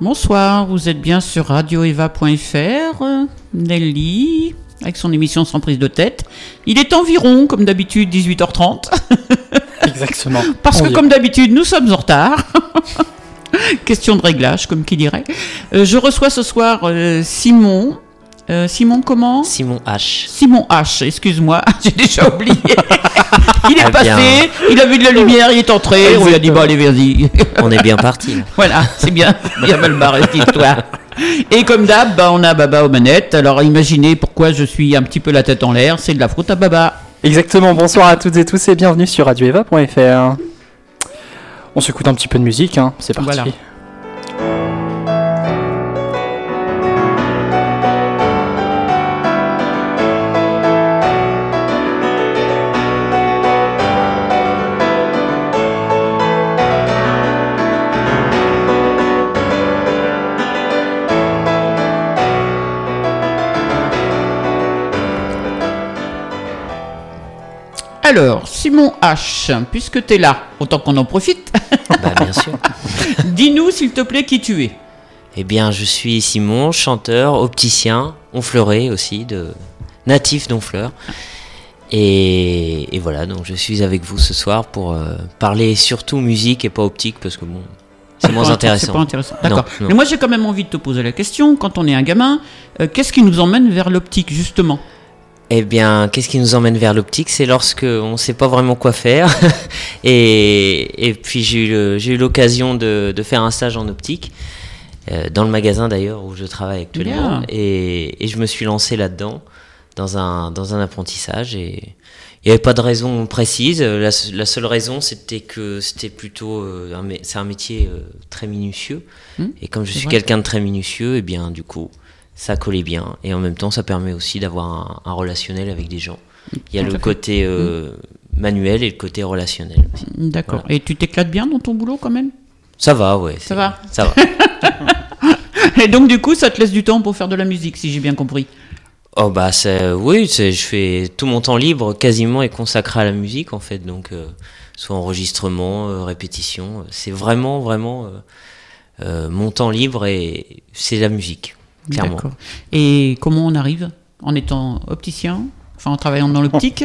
Bonsoir, vous êtes bien sur radioeva.fr. Nelly, avec son émission sans prise de tête. Il est environ, comme d'habitude, 18h30. Exactement. Parce que, comme d'habitude, nous sommes en retard. Question de réglage, comme qui dirait. Euh, je reçois ce soir euh, Simon. Euh, Simon, comment Simon H. Simon H, excuse-moi, j'ai déjà oublié. il est Ah, passé, bien. il a vu de la lumière, il est entré, on lui a dit, bah allez, vas-y. On est bien parti. là. Voilà, c'est bien, bien mal barré cette histoire. Et comme d'hab, bah, on a Baba aux manettes. Alors imaginez pourquoi je suis un petit peu la tête en l'air, c'est de la faute à Baba. Exactement. Bonsoir à toutes et tous et bienvenue sur radioeva.fr. On s'écoute un petit peu de musique, hein. c'est parti. Voilà. Alors, Simon H, puisque tu es là, autant qu'on en profite, Bah, bien sûr. dis-nous s'il te plaît qui tu es. Eh bien, je suis Simon, chanteur, opticien, onfleuré aussi, de natif d'Onfleur. Et, et voilà, donc je suis avec vous ce soir pour euh, parler surtout musique et pas optique parce que bon, c'est moins intéressant. C'est pas intéressant. D'accord. Mais moi, j'ai quand même envie de te poser la question. Quand on est un gamin, euh, qu'est-ce qui nous emmène vers l'optique, justement? Eh bien, qu'est-ce qui nous emmène vers l'optique? C'est lorsque on ne sait pas vraiment quoi faire. et, et puis j'ai eu, l'occasion de, de faire un stage en optique, euh, dans le magasin d'ailleurs où je travaille actuellement. Et, et je me suis lancé là-dedans, dans un, dans un apprentissage. Et il n'y avait pas de raison précise. La, se- la seule raison, c'était que c'était plutôt... euh, c'est un métier euh, très minutieux. Hmm, et comme je suis quelqu'un de très minutieux, et bien du coup ça collait bien et en même temps ça permet aussi d'avoir un, un relationnel avec des gens. Il y a Tout le côté euh, manuel et le côté relationnel. D'accord. Et tu t'éclates bien dans ton boulot, quand même? Ça va, ouais. Ça va Ça va. Et donc, du coup, ça te laisse du temps pour faire de la musique, si j'ai bien compris? oh bah c'est, oui, je fais tout mon temps libre quasiment est consacré à la musique en fait, donc euh, soit enregistrement, euh, répétition, c'est vraiment vraiment mon temps libre et c'est la musique, clairement. Et comment on arrive, en étant opticien, enfin en travaillant dans l'optique,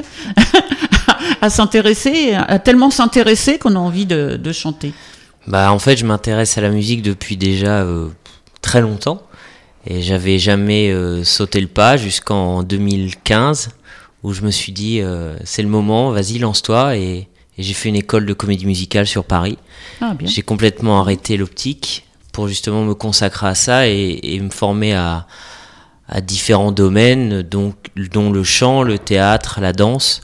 à s'intéresser, à tellement s'intéresser qu'on a envie de, de chanter? Bah en fait je m'intéresse à la musique depuis déjà euh, très longtemps et j'avais jamais euh, sauté le pas jusqu'en 2015 où je me suis dit euh, c'est le moment, vas-y lance-toi et, et j'ai fait une école de comédie musicale sur Paris. Ah. J'ai complètement arrêté l'optique pour justement me consacrer à ça et, et me former à, à différents domaines, donc, dont le chant, le théâtre, la danse.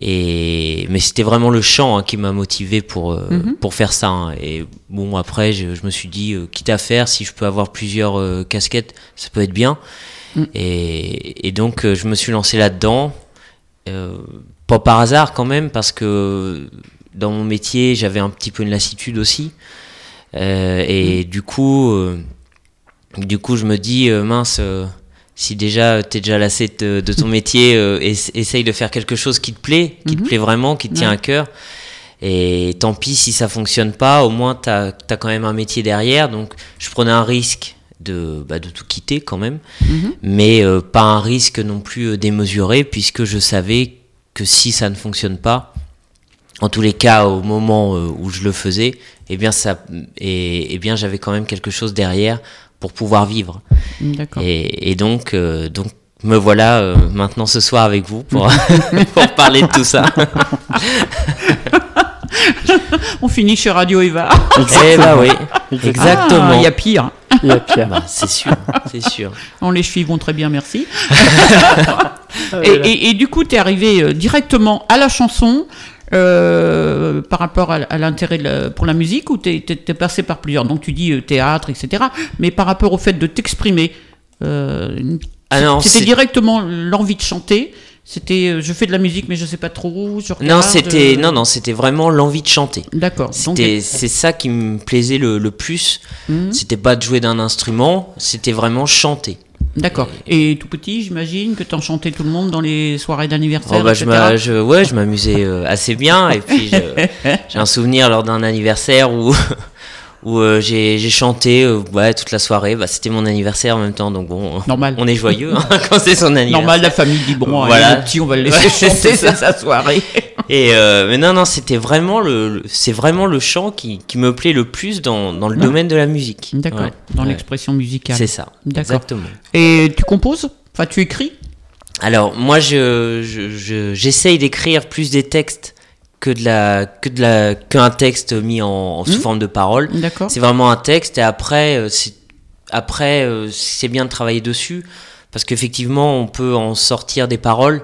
Et, mais c'était vraiment le chant hein, qui m'a motivé pour, euh, Mhm. pour faire ça. hein. Et bon, après, je, je me suis dit, euh, quitte à faire, si je peux avoir plusieurs euh, casquettes, ça peut être bien. Mm. Et, et donc, je me suis lancé là-dedans. Pas par hasard quand même, parce que dans mon métier, j'avais un petit peu une lassitude aussi. Euh, et du coup, euh, du coup, je me dis, euh, mince, si déjà tu es déjà lassé de, de ton métier, ess- essaye de faire quelque chose qui te plaît, qui te Mhm. plaît vraiment, qui te tient Ouais. à cœur. Et tant pis si ça fonctionne pas, au moins tu as, quand même un métier derrière. Donc je prenais un risque de, bah, de tout quitter quand même, Mhm. mais euh, pas un risque non plus démesuré, puisque je savais que si ça ne fonctionne pas, en tous les cas au moment où je le faisais, eh bien, ça, et, eh bien j'avais quand même quelque chose derrière pour pouvoir vivre. D'accord. Et, et donc, euh, donc me voilà euh, maintenant ce soir avec vous pour, pour parler de tout ça. On finit chez Radio Eva. Eh bah oui, Exactement. exactement. Ah, Il y a pire. Il y a Pierre. Bah, c'est sûr, c'est sûr. On les vont très bien, merci. Et, et- et du coup, tu es arrivé euh, directement à la chanson euh, par rapport à, à l'intérêt pour la musique ou tu es, passé par plusieurs? Donc tu dis euh, théâtre, etc. Mais par rapport au fait de t'exprimer, euh, Ah c'était directement l'envie de chanter C'était je fais de la musique mais je sais pas trop. Je Non, c'était euh, non, non, c'était vraiment l'envie de chanter. D'accord. Donc, C'était, c'est ça qui me plaisait le, le plus. Mhm. C'était pas de jouer d'un instrument, c'était vraiment chanter. D'accord. Et tout petit, j'imagine que tu enchantais tout le monde dans les soirées d'anniversaire. Oh, bah, je, etc. m'a- je- ouais, je m'amusais euh, assez bien. Et puis, j'ai un souvenir lors d'un anniversaire où, où euh, j'ai j'ai chanté euh, ouais, toute la soirée. Bah, C'était mon anniversaire en même temps, donc bon, Normal. on est joyeux hein, quand c'est son anniversaire. Normal, la famille dit bon, Voilà. allez, le petit, on va le laisser Ouais, chanter, c'est sa soirée. Et euh, mais non, non, c'était vraiment le, c'est vraiment le chant qui, qui me plaît le plus dans, dans le Ouais. domaine de la musique. D'accord, Ouais. dans l'expression musicale. C'est ça. D'accord. Exactement. Et tu composes? Enfin, tu écris? Alors moi, je, je- je- j'essaye d'écrire plus des textes que de la que de la qu'un texte mis en, en sous Mhm. forme de parole. D'accord. C'est vraiment un texte et après, euh, c'est après euh, c'est bien de travailler dessus parce qu'effectivement, on peut en sortir des paroles,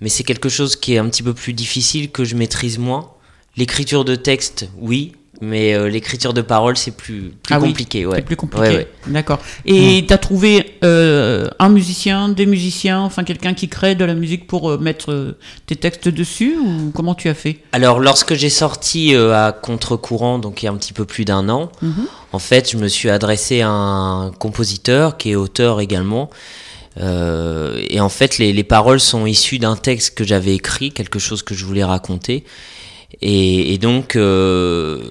mais c'est quelque chose qui est un petit peu plus difficile que je maîtrise moins. L'écriture de texte, oui, mais euh, l'écriture de paroles, c'est plus plus Ah oui, compliqué. ouais. C'est plus compliqué. Ouais, ouais. D'accord. Et tu as trouvé euh, un musicien, des musiciens, enfin quelqu'un qui crée de la musique pour euh, mettre euh, tes textes dessus ou comment tu as fait? Alors, lorsque j'ai sorti euh, à contre-courant, donc il y a un petit peu plus d'un an, Mhm. en fait, je me suis adressé à un compositeur qui est auteur également. Euh, et en fait, les, les paroles sont issues d'un texte que j'avais écrit, quelque chose que je voulais raconter. Et, et donc, euh,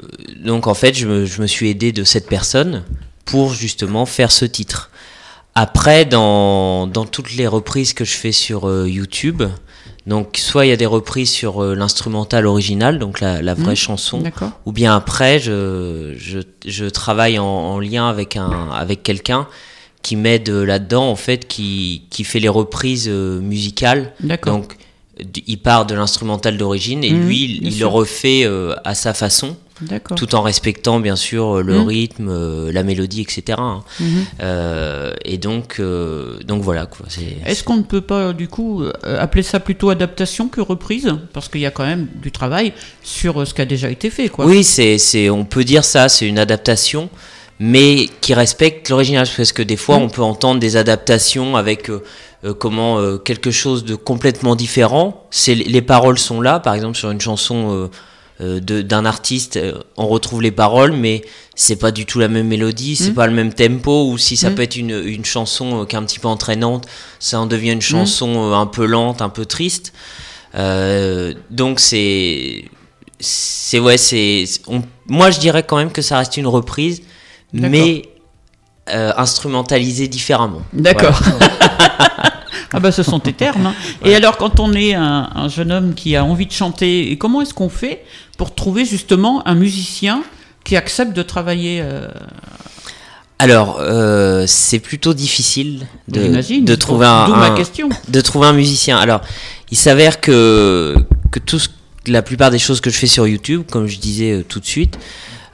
donc, en fait, je me, je me suis aidé de cette personne pour justement faire ce titre. Après, dans, dans toutes les reprises que je fais sur euh, YouTube, donc soit il y a des reprises sur euh, l'instrumental original, donc la, la vraie Mhm. chanson, ou bien après, je, je, je travaille en, en lien avec, un, avec quelqu'un qui m'aide là-dedans, en fait, qui, qui fait les reprises euh, musicales. D'accord. Donc, il part de l'instrumental d'origine et Mhm, lui, il, le refait euh, à sa façon, tout en respectant, bien sûr, le Mhm. rythme, euh, la mélodie, etc. hein. Mhm. Euh, et donc, euh, donc voilà, Est-ce qu'on ne peut pas, du coup, euh, appeler ça plutôt adaptation que reprise? Parce qu'il y a quand même du travail sur euh, ce qui a déjà été fait, quoi. Oui, c'est, on peut dire ça, c'est une adaptation, mais qui respecte l'original. Parce que des fois, Mm. on peut entendre des adaptations avec euh, euh, comment euh, quelque chose de complètement différent. C'est, les paroles sont là, par exemple sur une chanson euh, euh, de, d'un artiste, on retrouve les paroles, mais c'est pas du tout la même mélodie, c'est Mm. pas le même tempo. Ou si ça Mm. peut être une, une chanson qui est un petit peu entraînante, ça en devient une chanson euh, un peu lente, un peu triste. Euh, donc c'est c'est ouais c'est on- moi je dirais quand même que ça reste une reprise. Mais euh, instrumentalisée différemment D'accord. ah bah ce sont tes termes. hein. Et alors quand on est un, un jeune homme qui a envie de chanter, et comment est-ce qu'on fait pour trouver justement un musicien qui accepte de travailler euh, alors euh, c'est plutôt difficile de, j'imagine, de trouver un, de trouver un musicien alors il s'avère que que tout ce- la plupart des choses que je fais sur YouTube comme je disais euh, tout de suite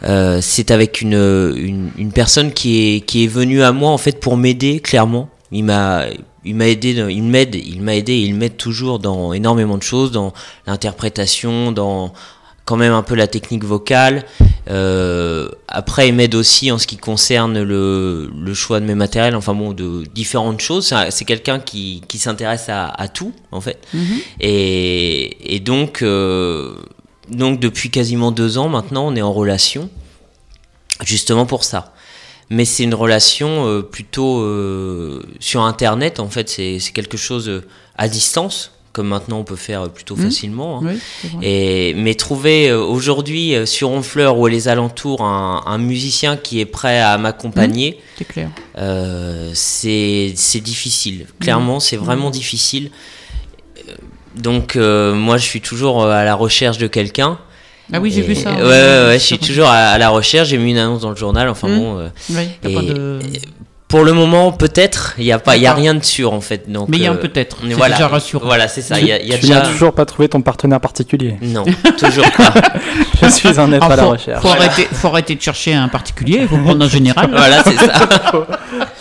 euh, c'est avec une, une, une personne qui est, qui est venue à moi en fait pour m'aider clairement. Il m'a il m'a aidé, il m'aide, il m'a aidé, et il m'aide toujours dans énormément de choses, dans l'interprétation, dans quand même un peu la technique vocale. Euh, après, il m'aide aussi en ce qui concerne le, le choix de mes matériels, enfin bon, de différentes choses. C'est un- C'est quelqu'un qui, qui s'intéresse à, à tout en fait. Mhm. Et, et donc, euh, donc depuis quasiment deux ans maintenant, on est en relation, justement pour ça. Mais c'est une relation euh, plutôt euh, sur Internet, en fait, c'est quelque chose euh, à distance, comme maintenant on peut faire plutôt Mhm. facilement. hein. Oui. Et, mais trouver aujourd'hui sur Honfleur ou les alentours un, un musicien qui est prêt à m'accompagner, c'est euh, c'est difficile. Clairement, c'est vraiment difficile. Donc, moi, je suis toujours à la recherche de quelqu'un. Ah oui, j'ai vu ça. Ouais, ouais, ouais, je suis toujours à, à la recherche. J'ai mis une annonce dans le journal. Enfin Mm. bon. euh, et- pas de... pour le moment, peut-être. Il n'y a, pas- il y a rien de sûr, en fait. Donc, Mais il y a un euh, peut-être. C'est voilà, déjà rassurant. Voilà, c'est ça. Y a, y a tu déjà. n'as toujours pas trouvé ton partenaire particulier. Non, toujours pas. Je suis un être Ah, à la faut, recherche. faut arrêter, faut arrêter de chercher un particulier, il faut prendre un général. voilà, c'est ça.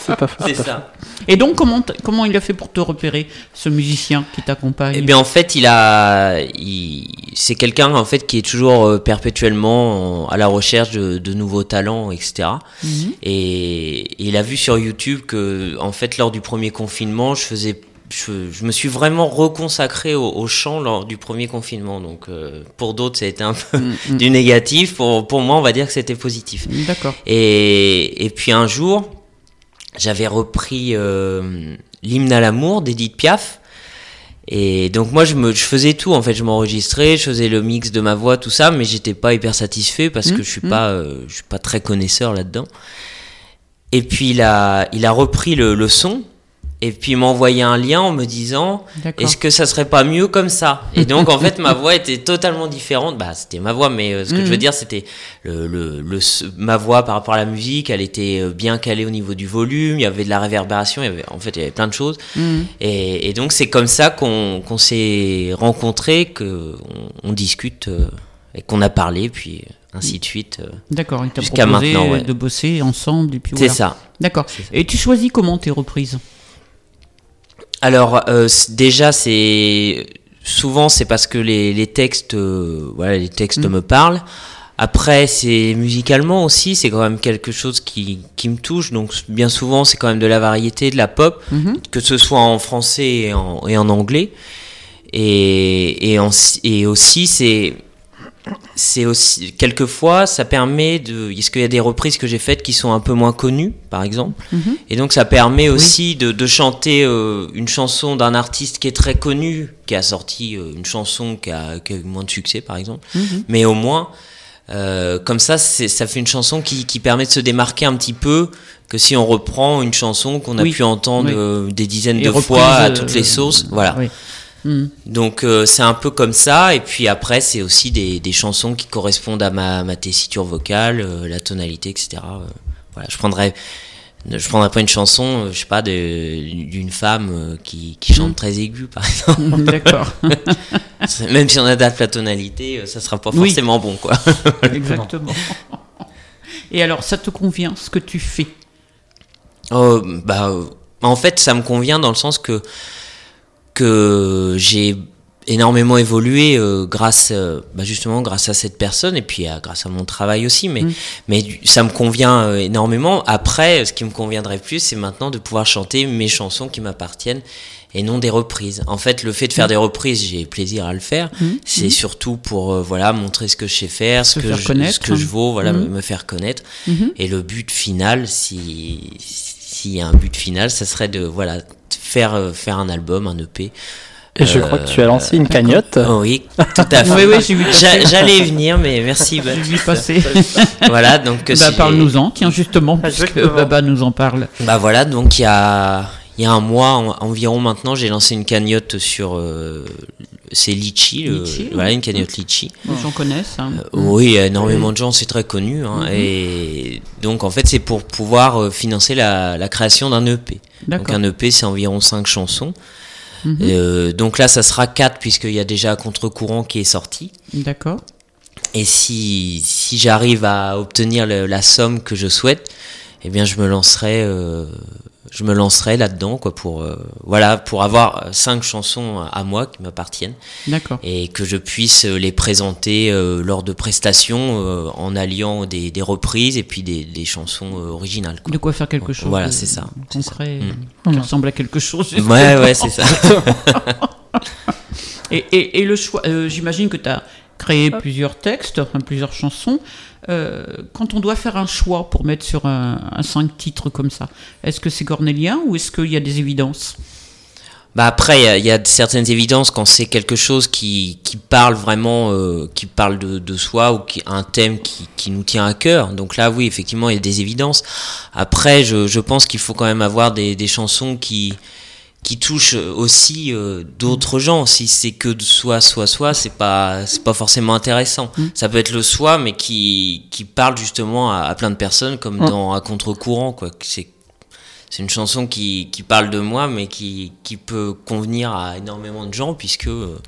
C'est pas faux. C'est ça. Et donc, comment, comment il a fait pour te repérer, ce musicien qui t'accompagne? Eh bien, en fait, il a, il- c'est quelqu'un en fait qui est toujours euh, perpétuellement en- à la recherche de, de nouveaux talents, etc. Mhm. Et il a vu sur YouTube que, en fait, lors du premier confinement, je faisais, je, je me suis vraiment reconsacré au, au chant lors du premier confinement. Donc, euh, pour d'autres, ça a été un peu Mm, du négatif. Pour, pour moi, on va dire que c'était positif. mm. D'accord. Et, et puis un jour, j'avais repris euh, l'hymne à l'amour d'Edith Piaf. Et donc moi je me je faisais tout en fait, je m'enregistrais, je faisais le mix de ma voix, tout ça, mais j'étais pas hyper satisfait parce Mmh, que je suis pas euh, je suis pas très connaisseur là-dedans. Et puis il a il a repris le, le son et puis il m'a envoyé un lien en me disant est-ce que ça serait pas mieux comme ça? Et donc en fait ma voix était totalement différente. Bah c'était ma voix, mais euh, ce que je veux Mhm. dire c'était le, le, le ma voix par rapport à la musique, elle était euh, bien calée au niveau du volume, il y avait de la réverbération, il y avait en fait il y avait plein de choses. Mhm. Et, et donc c'est comme ça qu'on qu'on s'est rencontrés, que on, on discute euh, et qu'on a parlé, puis ainsi de suite. euh. D'accord, il t'a Jusqu'à proposé ouais. de bosser ensemble et puis C'est voilà. ça. D'accord. Et tu choisis comment tes reprises? Alors euh, déjà c'est souvent c'est parce que les, les textes euh, voilà les textes Mm. me parlent. Après c'est musicalement aussi c'est quand même quelque chose qui, qui me touche donc bien souvent c'est quand même de la variété de la pop Mhm. que ce soit en français et en, et en anglais et, et, en- et aussi c'est c'est aussi quelquefois ça permet de est-ce qu'il y a des reprises que j'ai faites qui sont un peu moins connues par exemple? Mhm. et donc ça permet aussi de, de chanter euh, une chanson d'un artiste qui est très connu, qui a sorti euh, une chanson qui a, qui a eu moins de succès par exemple. Mhm. Mais au moins, euh, comme ça, ça fait une chanson qui, qui permet de se démarquer un petit peu que si on reprend une chanson qu'on a Oui. pu entendre Oui. des dizaines Et de fois à toutes les sauces. Voilà. Mhm. Donc euh, c'est un peu comme ça. Et puis après, c'est aussi des, des chansons qui correspondent à ma, ma tessiture vocale, euh, la tonalité, etc. Euh, voilà, je prendrais, je prendrais pas une chanson, je sais pas, d'une femme qui, qui chante Mm. très aiguë, par exemple. D'accord, Même si on adapte la tonalité, ça sera pas Oui. forcément bon, quoi. exactement. Et alors, ça te convient ce que tu fais? Oh, bah, en fait, ça me convient dans le sens que que j'ai énormément évolué euh, grâce euh, bah, justement grâce à cette personne et puis grâce à mon travail aussi. Mais Mm. mais ça me convient euh, énormément. Après ce qui me conviendrait plus c'est maintenant de pouvoir chanter mes chansons qui m'appartiennent et non des reprises. En fait le fait de faire des reprises j'ai plaisir à le faire. Mm. c'est surtout pour voilà montrer ce que je sais faire ce que faire je, ce que je vaux voilà me faire connaître. Mhm. et le but final, si s'il y a un but final, ça serait de voilà faire euh, faire un album, un EP. Et je Euh, crois que tu as lancé une cagnotte. Oh oui, tout à fait. Oui, oui, J'allais venir, mais merci. J'ai vu passer. Voilà, donc euh, Bah, si- parle-nous-en, tiens, justement, puisque Exactement. Baba nous en parle. Bah voilà, donc il y a il y a un mois en- environ maintenant, j'ai lancé une cagnotte sur euh, c'est Litchi, le- Litchi, voilà une cagnotte Litchi. Les gens connaissent. hein. Euh, Oui, il y a énormément de gens, c'est très connu. hein, Mhm. Et donc, en fait, c'est pour pouvoir euh, financer la, la création d'un EP. Donc, un EP, c'est environ 5 chansons. Mhm. Euh, donc là, ça sera 4, puisqu'il y a déjà Contre-courant qui est sorti. D'accord. Et si, si j'arrive à obtenir le- la somme que je souhaite, eh bien, je me lancerai, euh, je me lancerai là-dedans, quoi, pour, euh, voilà, pour avoir 5 chansons à moi qui m'appartiennent D'accord. et que je puisse euh, les présenter euh, lors de prestations euh, en alliant des, des reprises et puis des, des chansons euh, originales. quoi. De quoi faire quelque chose Voilà, c'est ça, concret, ça. euh, qui ressemble à quelque chose. Ouais, ouais, c'est ça. Et, et, et le choix, euh, j'imagine que tu as créé plusieurs textes, enfin plusieurs chansons. Euh, quand on doit faire un choix pour mettre sur un, un cinq titres comme ça, est-ce que c'est cornélien ou est-ce qu'il y a des évidences? Bah après, il y a- certaines évidences quand c'est quelque chose qui, qui parle vraiment, euh, qui parle de, soi ou qui un thème qui, nous tient à cœur. Donc là, oui, effectivement, il y a des évidences. Après, je, pense qu'il faut quand même avoir des chansons qui qui touchent aussi euh, d'autres gens. Si c'est que de soi, soi, soi, c'est pas c'est pas forcément intéressant. Mm. Ça peut être le soi, mais qui qui parle justement à, à plein de personnes, comme Mm. dans À contre-courant, quoi. C'est c'est une chanson qui, qui parle de moi, mais qui, qui peut convenir à énormément de gens, puisque, euh,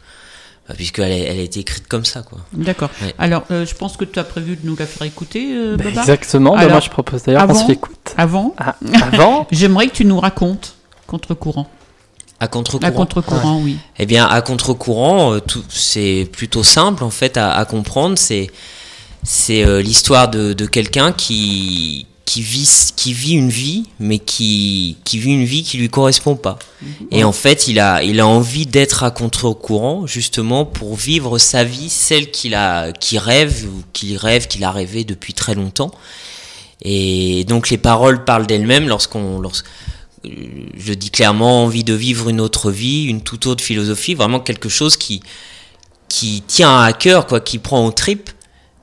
bah, puisque elle, a- elle a été écrite comme ça. Quoi. D'accord. Ouais. Alors, euh, je pense que tu as prévu de nous la faire écouter, euh, Bah, Baba? exactement. Bah, moi, je propose d'ailleurs qu'on se l'écoute. Avant, Ah, avant? J'aimerais que tu nous racontes contre-courant. À À contre-courant. oui. Eh bien, à contre-courant, euh, tout- c'est plutôt simple en fait à, à comprendre. C'est c'est euh, l'histoire de, de quelqu'un qui qui vit qui vit une vie, mais qui qui vit une vie qui lui correspond pas. Et en fait, il a il a envie d'être à contre-courant justement pour vivre sa vie, celle qu'il a qui rêve ou qu'il rêve qu'il a rêvé depuis très longtemps. Et donc les paroles parlent d'elles-mêmes lorsqu'on lors- je dis clairement envie de vivre une autre vie, une toute autre philosophie, vraiment quelque chose qui, qui tient à cœur, quoi, qui prend au trip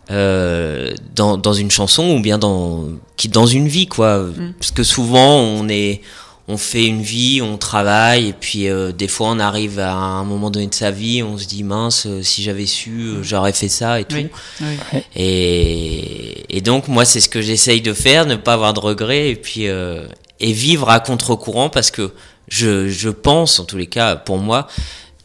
euh, dans, dans une chanson ou bien dans, qui, dans une vie, quoi. Parce que souvent, on est, on fait une vie, on travaille, et puis euh, des fois, on arrive à un moment donné de sa vie, on se dit mince, euh, si j'avais su, euh, j'aurais fait ça et tout. Oui, oui. Et, et donc, moi, c'est ce que j'essaye de faire, ne pas avoir de regrets et puis euh, et vivre à contre-courant parce que je, je pense, en tous les cas, pour moi,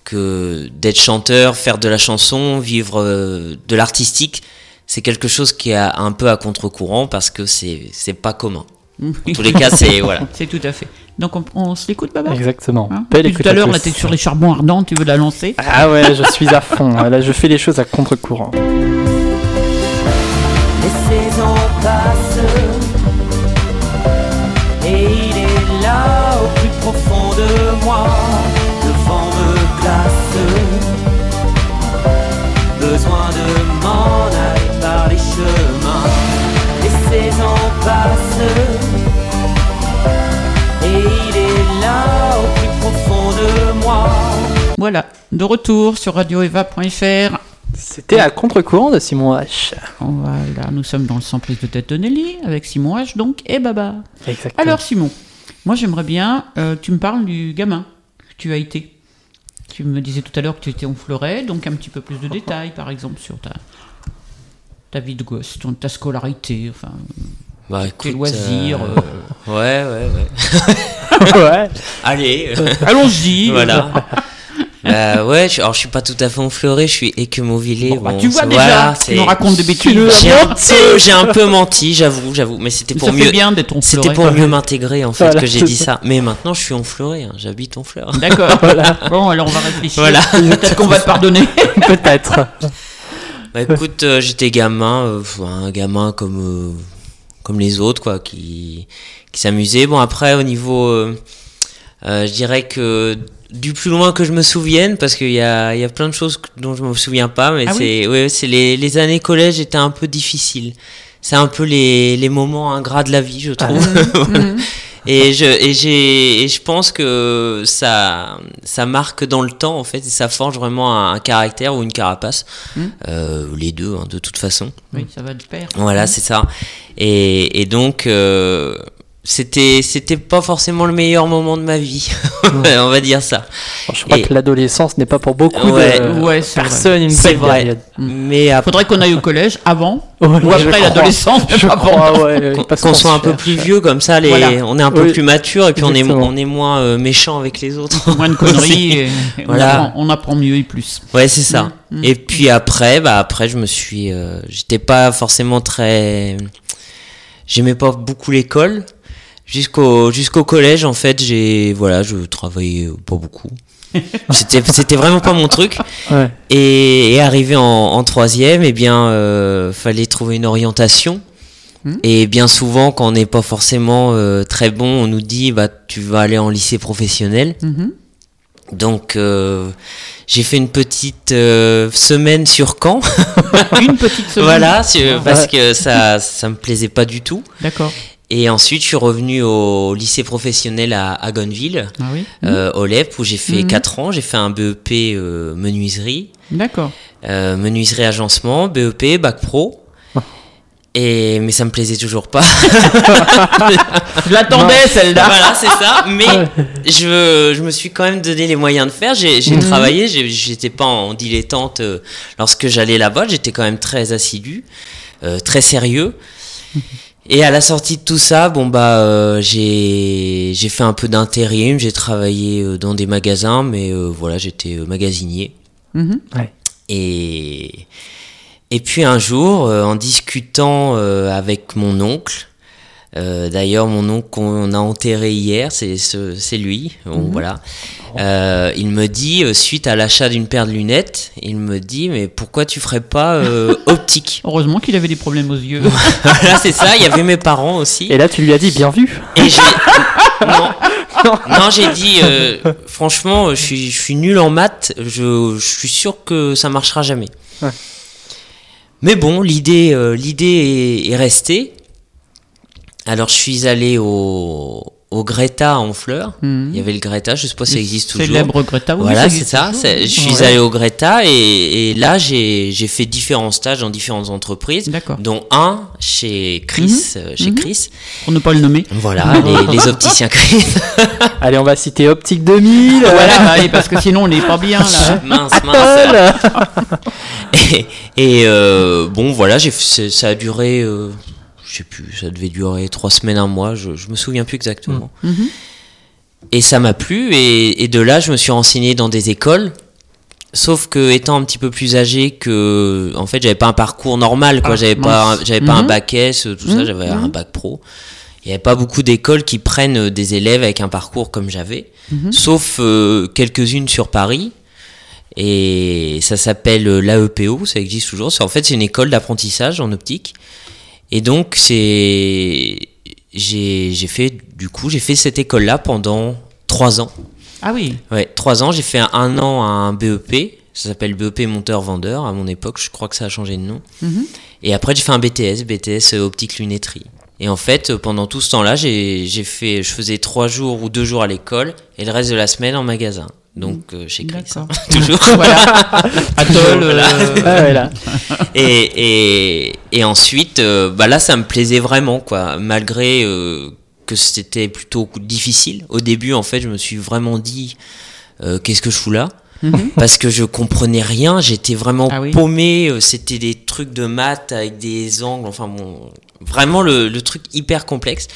que d'être chanteur, faire de la chanson, vivre euh, de l'artistique, c'est quelque chose qui est un peu à contre-courant parce que c'est c'est pas commun. En tous les cas, c'est voilà. C'est tout à fait. Donc on, on se l'écoute, Baba? Exactement. Hein Belle tout à l'heure, on était sur les charbons ardents, tu veux la lancer? Ah ouais, je suis à fond. Là, je fais les choses à contre-courant. Les saisons passent Besoin de m'en aller par les chemins. Les saisons passent et il est là au plus profond de moi. Voilà, de retour sur radioeva.fr. C'était à contre-courant de Simon H. Voilà, nous sommes dans le sans prise de tête de Nelly, avec Simon H, donc, et Baba. Exactement. Alors, Simon, moi j'aimerais bien euh, que tu me parles du gamin que tu as été. Tu me disais tout à l'heure que tu étais en Fleuret, donc un petit peu plus de détails, par exemple, sur ta, ta vie de gosse, ton- ta scolarité, enfin, Bah, tes loisirs. euh, euh, Ouais, ouais, ouais. ouais. Allez. euh, Allons-y voilà. Euh, ouais, je, alors je suis pas tout à fait enfleuré, je suis écumouvillé. Bon, bah, bon, tu vois déjà, voilà, tu nous racontes des bêtises. J'ai un peu, j'ai un peu menti, j'avoue, j'avoue, mais c'était pour ça mieux. bien d'être en C'était pour mieux m'intégrer en fait Voilà, que j'ai dit ça. ça. Mais maintenant je suis enfleuré, hein, j'habite en fleur. D'accord. Bon, alors on va réfléchir. Voilà. Peut-être qu'on va te pardonner. Peut-être. Bah écoute, euh, j'étais gamin, euh, un gamin comme euh, comme les autres quoi, qui qui s'amusait. Bon après au niveau, euh, euh, je dirais que du plus loin que je me souvienne, parce qu'il y a y a plein de choses dont je me souviens pas, mais Ah oui c'est ouais, c'est les les années collège étaient un peu difficiles. C'est un peu les les moments ingrats de la vie, je trouve. Mhm. Et je, et j'ai, et je pense que ça, ça marque dans le temps, en fait, et ça forge vraiment un, un caractère ou une carapace. Mm. Euh, les deux, hein, de toute façon. Oui, ça va de pair. Voilà, c'est ça. Et, et donc, euh, c'était, c'était pas forcément le meilleur moment de ma vie. On va dire ça. Bon, je crois Et- que l'adolescence n'est pas pour beaucoup Ouais, de ouais, c'est vrai. personnes une C'est belle vrai. période. Mais après, Faudrait qu'on aille au collège avant Ouais, ou après l'adolescence. qu'on, soit un peu plus vieux, comme ça, les, Voilà. on est un peu Oui. plus mature, et puis on est, on est moins euh, méchant avec les autres. Moins de conneries. et- et on, Voilà. apprend, on apprend mieux et plus. Ouais, c'est ça. Mm, mm. Et puis après, bah après, je me suis, euh, j'étais pas forcément très, j'aimais pas beaucoup l'école. Jusqu'au jusqu'au collège, en fait, j'ai, voilà, je travaillais pas beaucoup. C'était c'était vraiment pas mon truc. Ouais. Et, et arrivé en, en troisième, eh bien, euh, fallait trouver une orientation. Mm. Et bien souvent, quand on n'est pas forcément euh, très bon, on nous dit, bah, tu vas aller en lycée professionnel. Mhm. Donc euh, j'ai fait une petite euh, semaine sur Caen, Une petite semaine. voilà, parce que ça ça me plaisait pas du tout. D'accord. Et ensuite je suis revenu au lycée professionnel à, à Gonneville, Ah oui. euh, au LEP, où j'ai fait Mhm. 4 ans. J'ai fait un BEP euh, menuiserie, D'accord. euh, menuiserie agencement, BEP, bac pro. Oh. Et mais ça me plaisait toujours pas. Je l'attendais celle-là. voilà, c'est ça. Mais je, je me suis quand même donné les moyens de faire. J'ai Mhm. travaillé, j'étais pas en dilettante lorsque j'allais là-bas. J'étais quand même très assidu, très sérieux. Et à la sortie de tout ça, bon bah euh, j'ai j'ai fait un peu d'intérim, j'ai travaillé euh, dans des magasins, mais euh, voilà j'étais euh, magasinier. Mhm. Et et puis un jour, euh, en discutant euh, avec mon oncle, euh, d'ailleurs mon oncle qu'on a enterré hier, c'est ce- c'est lui, bon, voilà. Euh, il me dit euh, suite à l'achat d'une paire de lunettes, il me dit mais pourquoi tu ferais pas euh, optique? Heureusement qu'il avait des problèmes aux yeux. Voilà c'est ça. Il y avait mes parents aussi. Et là, tu lui as dit bien vu. Et j'ai non, non j'ai dit euh, franchement, je suis, je suis nul en maths. Je, je suis sûr que ça marchera jamais. Ouais. Mais bon, l'idée, euh, l'idée est, est restée. Alors je suis allé au, au Greta à Honfleur. Mhm. Il y avait le Greta, je sais pas si ça existe toujours. Célèbre Greta, oui, voilà, c'est ça. Je suis Ouais. allé au Greta et, et là, j'ai j'ai fait différents stages dans différentes entreprises, D'accord. dont un chez Chris. euh, chez Mhm. Chris. Pour ne pas le nommer. Voilà, les, les opticiens Chris. Allez, on va citer Optique 2000. Voilà, bah, allez, parce que sinon on n'est pas bien là. mince, mince. Apple. Et, et, euh, bon, voilà, j'ai fait- ça a duré, euh, je sais plus, ça devait durer trois semaines, un mois, je, je me souviens plus exactement. Mhm. Et ça m'a plu, et, et de là, je me suis renseigné dans des écoles. Sauf que étant un petit peu plus âgé que, en fait, j'avais pas un parcours normal, quoi. Ah, j'avais pas, j'avais pas un Mhm. bac S, tout ça. Mhm, J'avais un bac pro. Il y avait pas beaucoup d'écoles qui prennent euh, des élèves avec un parcours comme j'avais, sauf euh, quelques-unes sur Paris. Et ça s'appelle euh, l'AEPO, ça existe toujours. En fait, c'est une école d'apprentissage en optique. Et donc, c'est. J'ai j'ai fait, du coup, j'ai fait cette école-là pendant trois ans. Ah oui. Ouais, trois ans, j'ai fait un, un an à un BEP. Ça s'appelle BEP monteur-vendeur à mon époque. Je crois que ça a changé de nom. Mhm. Et après, j'ai fait un BTS, BTS euh, optique lunetterie. Et en fait, euh, pendant tout ce temps-là, j'ai j'ai fait, je faisais trois jours ou deux jours à l'école et le reste de la semaine en magasin. Donc euh, chez Chris, D'accord. hein, toujours. voilà. Atoll. euh, Ah, et, et, et ensuite, euh, bah là, ça me plaisait vraiment, quoi. Malgré euh, que c'était plutôt difficile. Au début, en fait, je me suis vraiment dit, euh, qu'est-ce que je fous là? Mhm. Parce que je comprenais rien, j'étais vraiment Ah oui. paumé. euh, C'était des trucs de maths avec des angles, enfin bon, vraiment le, le truc hyper complexe.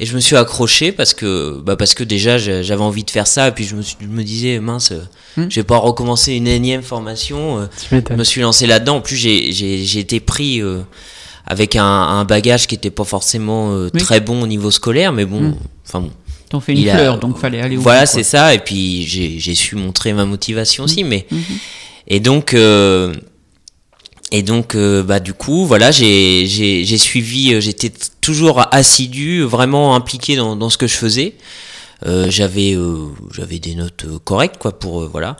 Et je me suis accroché parce que, bah parce que déjà j'avais envie de faire ça. Et puis je me, suis- je me disais, mince, euh, Hmm. je vais pas recommencer une énième formation. euh, je me suis lancé là-dedans. En plus, j'ai- j'ai j'ai été pris euh, avec un, un bagage qui était pas forcément euh, Oui. très bon au niveau scolaire, mais bon, Mm. enfin bon. T'en fais une Il a- fleur, donc fallait aller au Voilà, c'est ça. Et puis j'ai j'ai su montrer ma motivation aussi, mais Mhm. et donc euh, et donc euh, bah du coup voilà j'ai j'ai j'ai suivi euh, j'étais toujours assidu vraiment impliqué dans dans ce que je faisais Euh, j'avais euh, j'avais des notes correctes quoi pour voilà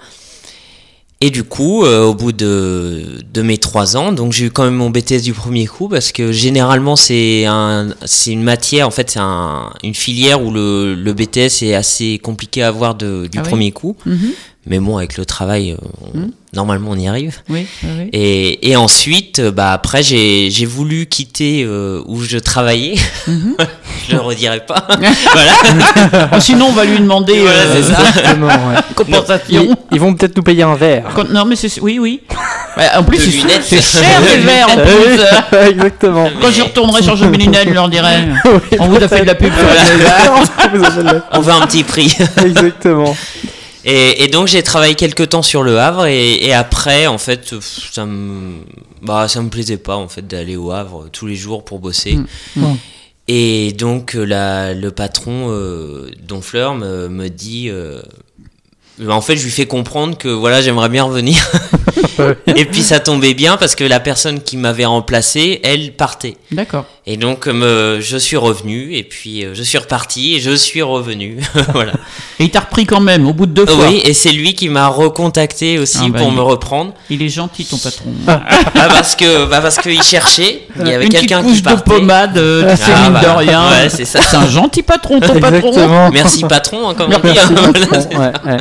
et du coup, au bout de, de mes trois ans, donc j'ai eu quand même mon BTS du premier coup parce que généralement c'est un, c'est une matière, en fait c'est un, une filière où le, le BTS est assez compliqué à avoir de, du Ah oui premier coup. Mhm. Mais bon, avec le travail, on- Mhm. Normalement on y arrive. Oui, oui. Et, et ensuite, euh, bah après j'ai j'ai voulu quitter euh, où je travaillais. Mhm. je le redirai pas. voilà. Ah, sinon, on va lui demander Voilà, euh, c'est ça. Exactement, ouais. compensation. Ils, ils vont peut-être nous payer un verre. Quand- non, mais c'est. Oui, oui. Ouais, en plus, c'est lunettes. c'est cher les verres en plus. Oui, Exactement. Quand j'y retournerai changer mes lunettes, je leur dirai. On vous a fait de la pub Vous avez la- On veut un petit prix. Exactement. Et, et donc j'ai travaillé quelques temps sur le Havre et, et après en fait ça me bah ça me plaisait pas en fait d'aller au Havre tous les jours pour bosser. Mm. Mm. Et donc euh, la, le patron euh, Donfleur me, me dit euh, bah, en fait je lui fais comprendre que voilà j'aimerais bien revenir. et puis ça tombait bien parce que la personne qui m'avait remplacé elle partait. D'accord. Et donc euh, je suis revenu et puis euh, je suis reparti et je suis revenu. voilà. Et il t'a repris quand même, au bout de deux fois. Oui, et c'est lui qui m'a recontacté aussi Ah bah, pour il- me reprendre. Il est gentil, ton patron. Bah, parce que bah parce qu'il cherchait, il y avait Une petite quelqu'un couche qui de partait. pommade, euh, Ah, de bah, rien. ouais, c'est ça. un gentil patron, ton patron. Exactement. Merci patron, hein, comme on dit. Merci, hein. patron. Ouais, ouais.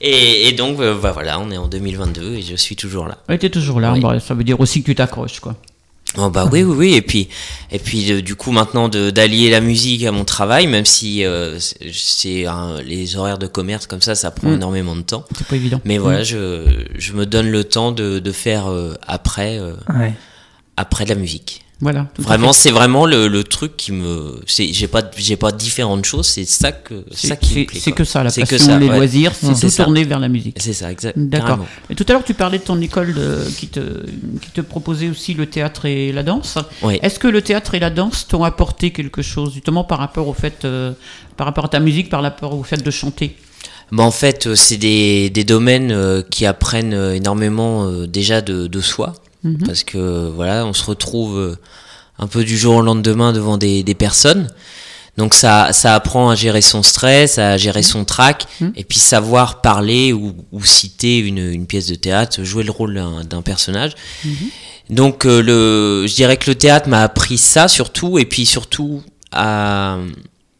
Et, et donc euh, bah, voilà, on est en 2022 et je suis toujours là. Ouais, t'es toujours là. Oui. Bah, ça veut dire aussi que tu t'accroches, quoi. Oh, bah oui oui oui et puis et puis euh, du coup maintenant de- d'allier la musique à mon travail même si euh, c'est- les horaires de commerce comme ça ça prend Mm. énormément de temps C'est pas évident. mais voilà je, je me donne le temps de, de faire euh, après Ouais. après de la musique Voilà. Vraiment, c'est vraiment le, le truc qui me. c'est- J'ai pas, j'ai pas différentes choses. C'est ça que, C'est ça qui me plaît. c'est que ça, la passion, que ça, les ouais. loisirs, c'est tout ça. tourné vers la musique. C'est ça, exact. D'accord. Et tout à l'heure, tu parlais de ton école de- qui, te, qui te proposait aussi le théâtre et la danse. Oui. Est-ce que le théâtre et la danse t'ont apporté quelque chose, justement par rapport au fait, euh, par rapport à ta musique, par rapport au fait de chanter? Bah, en fait, euh, c'est des, des domaines euh, qui apprennent énormément déjà de, de soi. Mhm. Parce que voilà, on se retrouve euh, un peu du jour au lendemain devant des, des personnes. Donc ça, ça apprend à gérer son stress, à gérer son trac, Mhm. et puis savoir parler ou, ou citer une, une pièce de théâtre, jouer le rôle d'un personnage. Mhm. Donc euh, le, je dirais que le théâtre m'a appris ça surtout, et puis surtout à,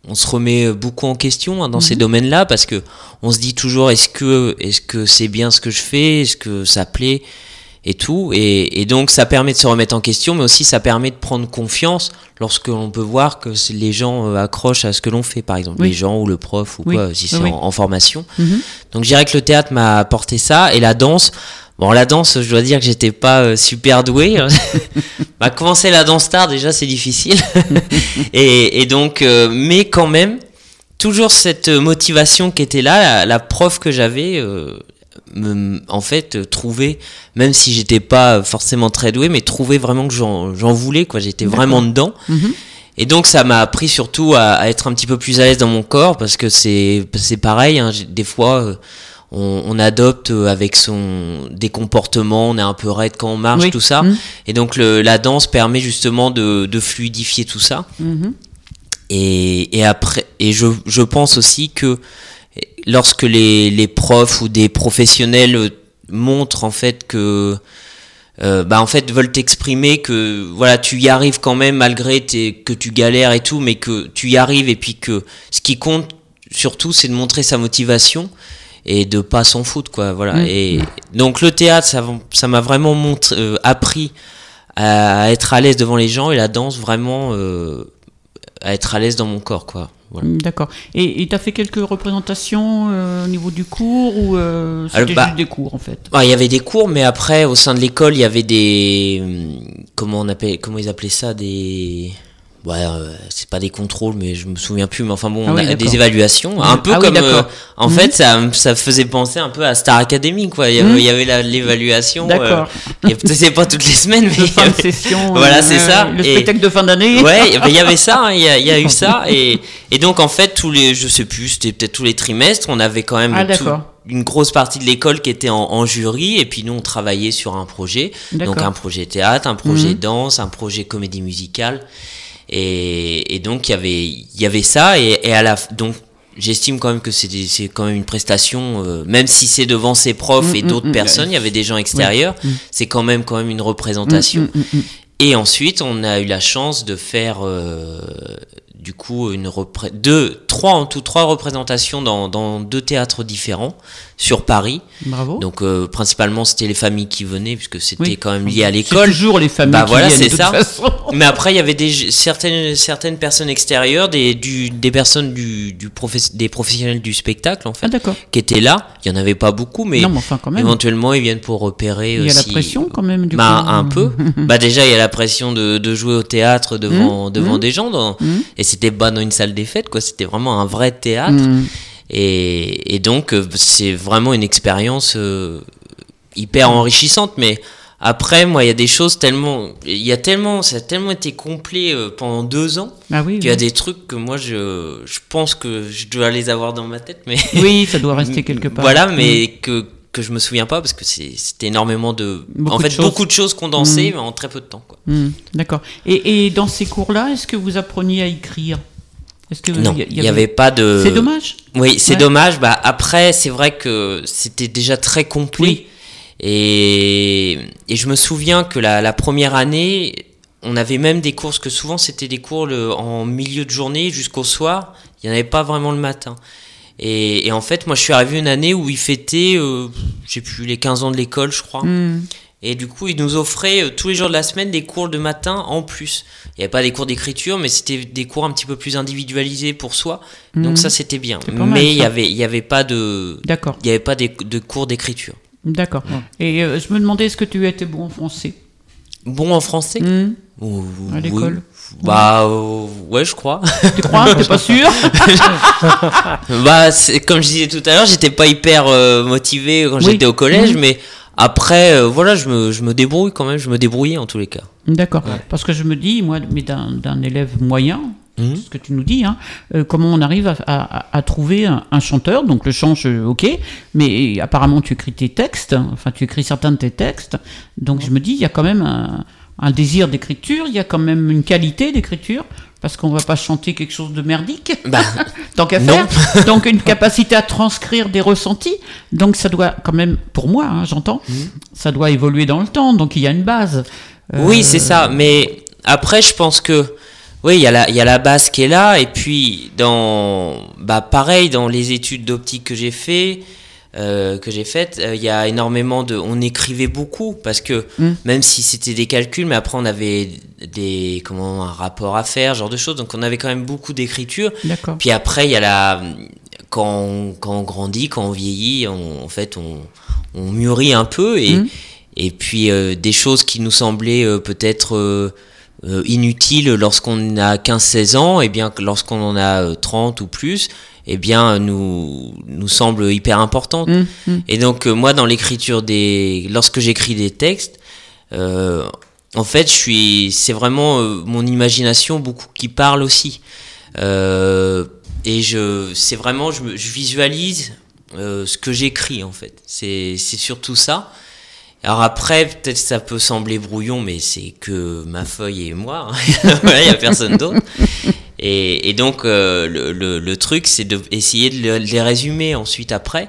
on se remet beaucoup en question hein, dans ces domaines-là parce que on se dit toujours est-ce que est-ce que c'est bien ce que je fais, est-ce que ça plaît? Et tout. Et, et donc ça permet de se remettre en question, mais aussi ça permet de prendre confiance lorsque l'on peut voir que les gens euh, accrochent à ce que l'on fait, par exemple Oui. les gens ou le prof ou Oui. quoi, si c'est Oui, en, en formation. Mhm. Donc je dirais que le théâtre m'a apporté ça et la danse. Bon, la danse, je dois dire que j'étais pas euh, super doué. bah, commencer la danse tard, déjà, c'est difficile. et, et donc, euh, mais quand même, toujours cette motivation qui était là, la, la prof que j'avais, euh, en fait, euh, trouvait, même si j'étais pas forcément très doué, mais trouvait vraiment que j'en j'en voulais, quoi. J'étais vraiment dedans. Mhm. Et donc ça m'a appris surtout à, à être un petit peu plus à l'aise dans mon corps parce que c'est c'est pareil. hein, des fois, euh, on, on adopte euh, avec son des comportements, on est un peu raide quand on marche, Oui. tout ça. Mhm. Et donc le, la danse permet justement de, de fluidifier tout ça. Mhm. Et, et après, et je, je pense aussi que lorsque les, les profs ou des professionnels euh, montrent en fait que euh, bah en fait veulent t'exprimer que voilà tu y arrives quand même malgré tes, que tu galères et tout mais que tu y arrives et puis que ce qui compte surtout c'est de montrer sa motivation et de pas s'en foutre quoi voilà Mm. et donc le théâtre ça ça m'a vraiment montré euh, appris à être à l'aise devant les gens et la danse vraiment euh, à être à l'aise dans mon corps quoi voilà. D'accord. Et tu as fait quelques représentations euh, au niveau du cours ou euh, c'était bah, juste des cours en fait? il y avait des cours, mais après, au sein de l'école, il y avait des. hum, Comment, on appelle, comment ils appelaient ça Des. Ouais, euh, c'est pas des contrôles, mais je me souviens plus. Mais enfin bon, Ah on oui, a des évaluations. Un peu Ah oui, comme. euh, en Mhm. fait, ça, ça faisait penser un peu à Star Academy, quoi. Il y avait, Mhm. l'évaluation. euh, D'accord. a- c'est pas toutes les semaines, mais. De avait- session. Voilà, euh, c'est ça. Le Et- spectacle de fin d'année. Ouais, ben, il y avait ça, hein, il y, a, il y a eu ça, et, et donc en fait tous les, je sais plus, c'était peut-être tous les trimestres, on avait quand même Ah, tout- une grosse partie de l'école qui était en, en jury, et puis nous on travaillait sur un projet, donc un projet théâtre, un projet Mhm. danse, un projet comédie musicale, et, et donc il y avait, il y avait ça, et, et à la, donc j'estime quand même que c'est quand même une prestation, euh, même si c'est devant ses profs Mhm, et d'autres mhm, personnes, il y avait des gens extérieurs, c'est quand même quand même une représentation. Mm, mm, mm, mm. Et ensuite, on a eu la chance de faire euh, du coup une deux, trois en tout trois représentations dans, dans deux théâtres différents sur Paris. Bravo. Donc euh, principalement c'était les familles qui venaient puisque c'était Oui. quand même lié à l'école. toujours les familles Bah qui voilà, c'est ça. façon. Mais après il y avait des certaines certaines personnes extérieures, des du, des personnes du, du professe- des professionnels du spectacle en fait Ah d'accord. qui étaient là. Il y en avait pas beaucoup, mais Non, mais enfin quand même. éventuellement ils viennent pour repérer. Il y a la aussi- pression quand même du bah, coup. un peu. bah déjà il y a la pression de, de jouer au théâtre devant Mmh, devant mmh. des gens dans- Mmh. et c'était pas dans une salle des fêtes quoi, c'était vraiment un vrai théâtre Mm. et, et donc euh, c'est vraiment une expérience euh, hyper enrichissante mais après moi il y a des choses tellement il y a tellement ça a tellement été complet euh, pendant deux ans Ah oui. qu'il y a oui. des trucs que moi je je pense que je dois les avoir dans ma tête mais Oui, ça doit rester quelque part. voilà, mais que, que je me souviens pas parce que c'est- c'était énormément de. Beaucoup en fait, beaucoup de choses condensées, Mm. mais en très peu de temps. Quoi. Mm, D'accord. Et, et dans ces cours-là, est-ce que vous appreniez à écrire? Est-ce que Non, il n'y avait pas de. C'est dommage. Oui, c'est Ouais. dommage. Bah, après, c'est vrai que c'était déjà très complet. Oui. Et, et je me souviens que la, la première année, on avait même des cours, parce que souvent c'était des cours le- en milieu de journée jusqu'au soir. Il n'y en avait pas vraiment le matin. Et, et en fait, moi je suis arrivé une année où ils fêtaient, euh, j'ai plus, les 15 ans de l'école, je crois. Mm. Et du coup, ils nous offraient euh, tous les jours de la semaine des cours de matin en plus. Il n'y avait pas des cours d'écriture, mais c'était des cours un petit peu plus individualisés pour soi. Donc Mhm. ça, c'était bien. Mal, Mais il y ça. avait, il y avait pas de, D'accord. il y avait pas des- de cours d'écriture. D'accord. Et euh, je me demandais, est-ce que tu étais bon en français? Bon en français? Ou- À oui. l'école Bah euh, ouais, je crois. Tu crois? T'es pas sûr? Bah comme je disais tout à l'heure, j'étais pas hyper motivé quand Oui. j'étais au collège, Mhm. mais après, euh, voilà, je me, je me débrouille quand même. Je me débrouillais en tous les cas. D'accord. Parce que je me dis, moi, mais d'un d'un élève moyen, Mhm. ce que tu nous dis, hein, euh, comment on arrive à, à- à trouver un, un chanteur? Donc le chant, je- ok, mais apparemment tu écris tes textes, hein, enfin tu écris certains de tes textes, donc je me dis, il y a quand même un, un désir d'écriture, il y a quand même une qualité d'écriture, parce qu'on va pas chanter quelque chose de merdique, Bah, tant qu'à faire. donc une capacité à transcrire des ressentis, donc ça doit quand même, pour moi, hein, j'entends, ça doit évoluer dans le temps, donc il y a une base. Euh, Oui, c'est ça. Mais après, je pense que Oui, il y, a la- il y a la basse qui est là, et puis dans, bah pareil, dans les études d'optique que j'ai fait, euh, que j'ai faites, euh, il y a énormément de, on écrivait beaucoup parce que Mm. même si c'était des calculs, mais après on avait des, comment, un rapport à faire, genre de choses, donc on avait quand même beaucoup d'écriture. D'accord. Puis après, il y a la, quand on, quand on grandit, quand on vieillit, on- en fait, on, on mûrit un peu et, Mm. et puis euh, des choses qui nous semblaient peut-être inutiles lorsqu'on a 15-16 ans, et bien que lorsqu'on en a euh, 30 ou plus, eh bien nous nous semblent hyper importantes. Hum, hum. Et donc euh, moi dans l'écriture des lorsque j'écris des textes euh, en fait je suis c'est vraiment euh, mon imagination beaucoup qui parle aussi Euh, et je c'est vraiment je, je visualise ce que j'écris en fait c'est surtout ça alors après peut-être ça peut sembler brouillon mais c'est que ma feuille et moi hein. Il y a personne d'autre et, et donc euh, le, le, le truc c'est d'essayer de, le- de les résumer ensuite après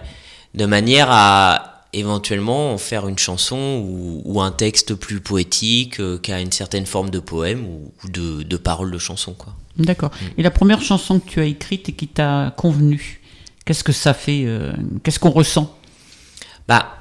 de manière à éventuellement en faire une chanson ou, ou un texte plus poétique euh, qui a une certaine forme de poème ou, ou de, de paroles de chanson quoi. D'accord. Et la première chanson que tu as écrite et qui t'a convenu, qu'est-ce que ça fait euh, Qu'est-ce qu'on ressent? Bah,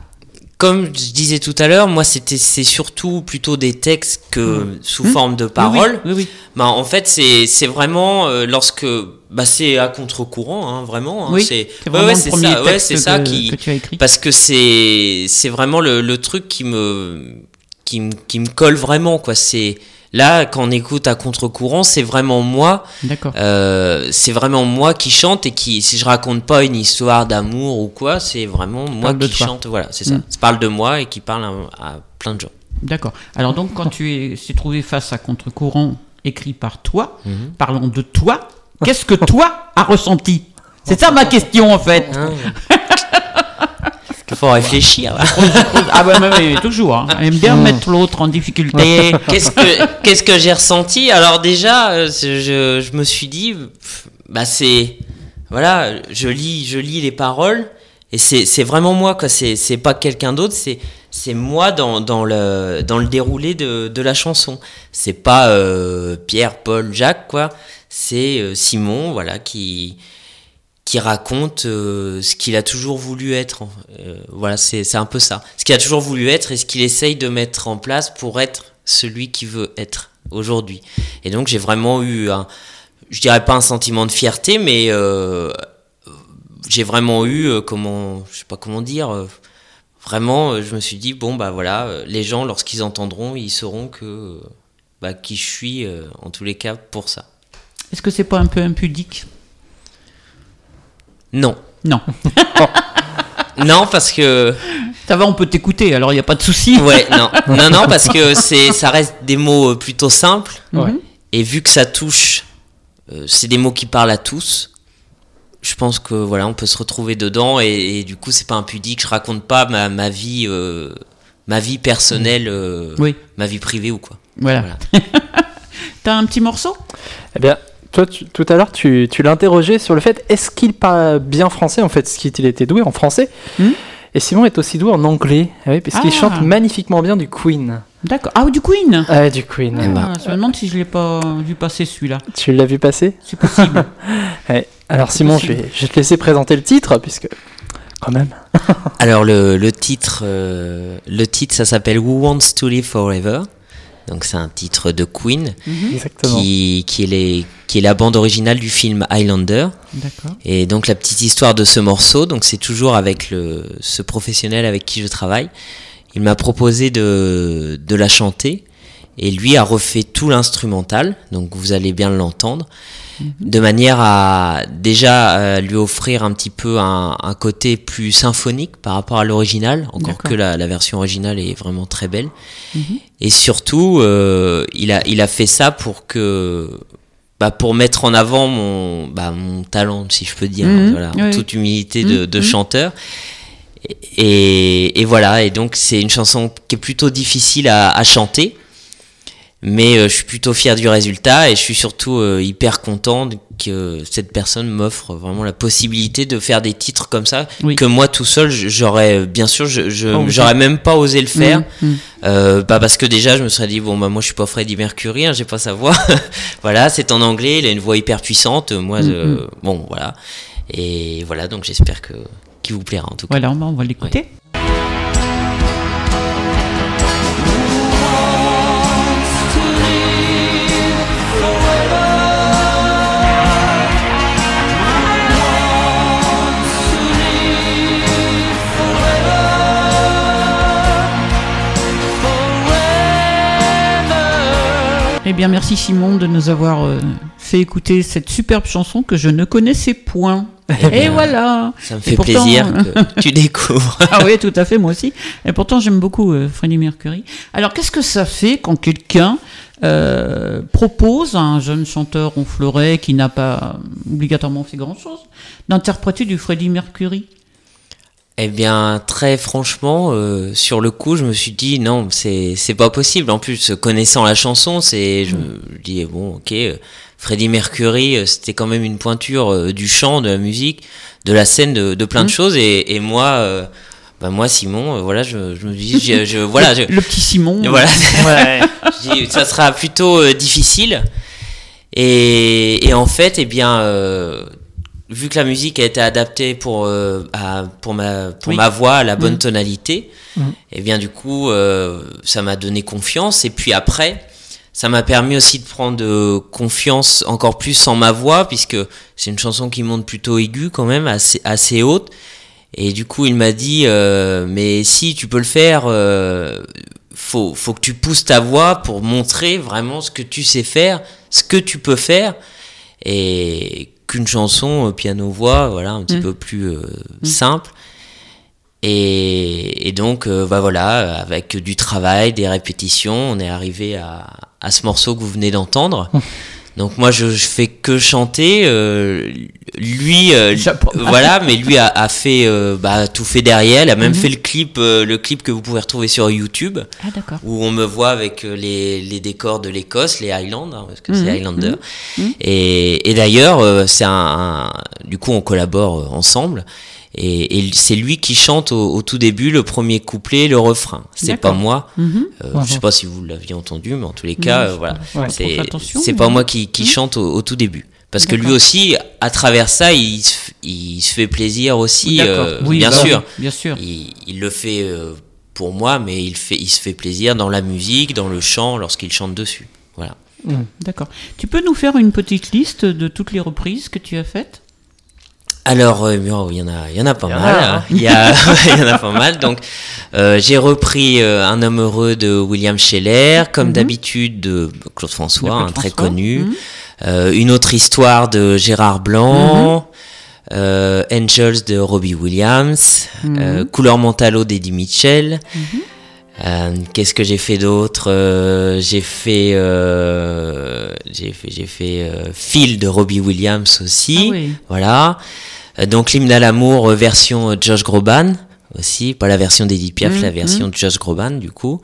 comme je disais tout à l'heure, moi c'était c'est surtout plutôt des textes que sous Mmh. forme de paroles. Oui, oui. oui, Bah, en fait c'est c'est vraiment euh, lorsque bah c'est à contre-courant hein, vraiment. hein, Oui, c'est ouais, vraiment ouais, le c'est premier ça, ouais, c'est ça qui que tu as écrit. parce que c'est c'est vraiment le, le truc qui me qui me qui me colle vraiment quoi. C'est là quand on écoute à contre-courant, c'est vraiment moi. D'accord. Euh, c'est vraiment moi qui chante et qui, si je raconte pas une histoire d'amour ou quoi, c'est vraiment moi qui toi. chante. Voilà, c'est ça. Mm. Ça parle de moi et qui parle à, à plein de gens. D'accord. Alors donc, quand tu es, s'est trouvé face à contre-courant écrit par toi, Mhm. parlons de toi, qu'est-ce que toi as ressenti? C'est ça ma question en fait. Il faut réfléchir. ah ouais, ouais, ouais, toujours. Hein. Elle aime bien mettre l'autre en difficulté. Qu'est-ce que qu'est-ce que j'ai ressenti? Alors déjà, euh, je, je me suis dit, bah c'est voilà, je lis je lis les paroles et c'est c'est vraiment moi quoi. C'est c'est pas quelqu'un d'autre. C'est c'est moi dans, dans le dans le déroulé de, de la chanson. C'est pas euh, Pierre, Paul, Jacques quoi. C'est euh, Simon voilà qui qui raconte euh, ce qu'il a toujours voulu être. Euh, voilà, c'est un peu ça. Ce qu'il a toujours voulu être et ce qu'il essaye de mettre en place pour être celui qu'il veut être aujourd'hui. Et donc j'ai vraiment eu un, je dirais pas un sentiment de fierté, mais euh, j'ai vraiment eu, euh, comment, je sais pas comment dire, euh, vraiment, euh, je me suis dit bon bah voilà, les gens lorsqu'ils entendront, ils sauront que bah, qui je suis en tous les cas pour ça. Est-ce que c'est pas un peu impudique? Non, Non. non parce que Ça va, on peut t'écouter, alors il n'y a pas de souci. Ouais, non, non, non, parce que c'est, ça reste des mots euh, plutôt simples. Mhm. Et vu que ça touche, euh, c'est des mots qui parlent à tous. Je pense que voilà, on peut se retrouver dedans et, et du coup, c'est pas impudique. Je raconte pas ma, ma vie, euh, ma vie personnelle, euh, Oui, ma vie privée ou quoi. voilà. Voilà. T'as un petit morceau? Eh bien, toi, tu- tout à l'heure, tu, interrogé sur le fait est-ce qu'il parle bien français En fait, ce qu'il était doué en français. Hmm. Et Simon est aussi doué en anglais, ah oui, parce qu'il Ah. chante magnifiquement bien du Queen. D'accord. Ah, du Queen Ah, du Queen. Ah, Je me demande si je l'ai pas vu passer celui-là. Tu l'as vu passer C'est possible. Ouais. Alors, Simon, je vais, je vais te laisser présenter le titre, puisque. Quand même. Alors le, le titre, euh, le titre, ça s'appelle Who Wants to Live Forever. Donc c'est un titre de Queen Mhm. Exactement. qui, qui, est les, qui est la bande originale du film Highlander. D'accord. Et donc la petite histoire de ce morceau, donc c'est toujours avec le, ce professionnel avec qui je travaille. Il m'a proposé de, de la chanter et lui a refait tout l'instrumental, donc vous allez bien l'entendre, de manière à déjà euh, lui offrir un petit peu un, un côté plus symphonique par rapport à l'original, encore que la, la version originale est vraiment très belle. Mhm. Et surtout, euh, il, a, il a fait ça pour que bah, pour mettre en avant mon, bah, mon talent, si je peux dire, Mhm, voilà, en oui. toute humilité de, de Mhm. chanteur. Et, et- et voilà, et donc c'est une chanson qui est plutôt difficile à, à chanter, Mais euh, je suis plutôt fier du résultat et je suis surtout euh, hyper content que cette personne m'offre vraiment la possibilité de faire des titres comme ça Oui. que moi tout seul j'aurais bien sûr je Oh, oui. j'aurais même pas osé le faire. Mm, mm. euh, bah parce que déjà je me serais dit bon bah moi je suis pas Freddie Mercury hein, j'ai pas sa voix. Voilà c'est en anglais il a une voix hyper puissante. Moi Mm, euh, bon voilà. Et voilà donc j'espère que qu'il vous plaira en tout cas. Voilà, on va, on va Eh bien, merci Simon de nous avoir euh, fait écouter cette superbe chanson que je ne connaissais point. Et bien, voilà. ça me Et fait pourtant, plaisir que tu découvres Ah oui, tout à fait, moi aussi. Et pourtant, j'aime beaucoup euh, Freddie Mercury. Alors, qu'est-ce que ça fait quand quelqu'un euh, propose à un jeune chanteur ronfleuret qui n'a pas obligatoirement fait grand-chose d'interpréter du Freddie Mercury? Eh bien, très franchement, euh, sur le coup, je me suis dit non, c'est c'est pas possible. En plus, connaissant la chanson, c'est je me dis bon, ok, euh, Freddie Mercury, euh, c'était quand même une pointure euh, du chant, de la musique, de la scène, de, de plein de choses. Et, et moi, bah moi, Simon, euh, voilà, je, je me dis, je, je- voilà, je, Le petit Simon. voilà, Ouais. je dis, ça sera plutôt euh, difficile. Et, et en fait, eh bien, euh, vu que la musique a été adaptée pour, euh, à- pour, ma, pour Oui. ma voix, à la bonne Mhm. tonalité, Mhm. et bien du coup, euh, ça m'a donné confiance. Et puis après, ça m'a permis aussi de prendre euh, confiance encore plus en ma voix, puisque c'est une chanson qui monte plutôt aiguë quand même, assez, assez haute. Et du coup, il m'a dit, euh, mais si tu peux le faire, faut, faut que tu pousses ta voix pour montrer vraiment ce que tu sais faire, ce que tu peux faire, et qu'une chanson euh, piano-voix, voilà, un petit Mm. peu plus euh, simple. Et, et donc, euh, bah voilà, avec du travail, des répétitions, on est arrivé à, à ce morceau que vous venez d'entendre. Donc moi, je, je fais que chanter. euh, lui, euh, voilà, mais lui a, a fait, euh, bah, tout fait derrière. Il a même Mhm. fait le clip, le clip que vous pouvez retrouver sur YouTube, Ah, où on me voit avec les, les décors de l'Écosse, les Highlands, hein, parce que c'est Highlander. mhm, mhm. Et, et d'ailleurs, c'est un, un- du coup, on collabore ensemble. Et, et c'est lui qui chante au, au tout début le premier couplet, le refrain. C'est pas moi. Euh, Mhm. Je sais pas si vous l'aviez entendu, mais en tous les cas, euh, voilà. Ouais. C'est mais- pas moi qui, qui Mhm. chante au, au tout début. Parce que lui aussi, à travers ça, il, se f- il se fait plaisir aussi, D'accord. euh, Oui, bien bah, sûr. Bien sûr. Il, il le fait euh, pour moi, mais il, fait, il se fait plaisir dans la musique, dans le chant, lorsqu'il chante dessus. Voilà. D'accord. Tu peux nous faire une petite liste de toutes les reprises que tu as faites? Alors, euh, oh, il y en a, il y en a pas Il y en mal. a, hein. Il y, a- il y en a pas mal. Donc, euh, j'ai repris euh, Un homme heureux de William Scheller, comme Mhm. d'habitude de Claude François, De Claude un très François. connu. Mhm. Une autre histoire de Gérard Blanc. Mhm. Angels de Robbie Williams. Couleur Mentalo d'Eddie Mitchell. Euh, Qu'est-ce que j'ai fait d'autre Euh, J'ai fait, euh, j'ai fait, j'ai fait euh, Phil de Robbie Williams aussi. Ah oui. Voilà. Euh, donc l'hymne à l'amour euh, version euh, Josh Groban aussi, pas la version d'Edith Piaf, la version de Josh Groban du coup.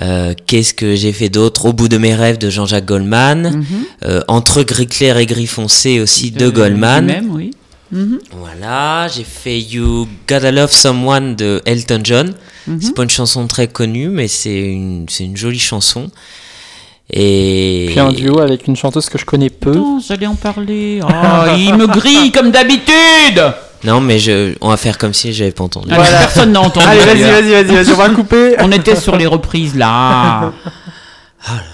Euh, Qu'est-ce que j'ai fait d'autre? Au bout de mes rêves de Jean-Jacques Goldman. Mhm. Euh, Entre gris clair et gris foncé aussi de, Goldman. Même, oui. Mhm. Voilà, j'ai fait You Gotta Love Someone de Elton John. Mhm. C'est pas une chanson très connue, mais c'est une, c'est une jolie chanson. Et Puis un duo avec une chanteuse que je connais peu. Non, j'allais en parler. Oh, il me grille comme d'habitude. non, mais je, on va faire comme si j'avais pas entendu. Allez, Personne n'a entendu. Allez, vas-y, vas-y, vas-y, on va couper. On était sur les reprises là.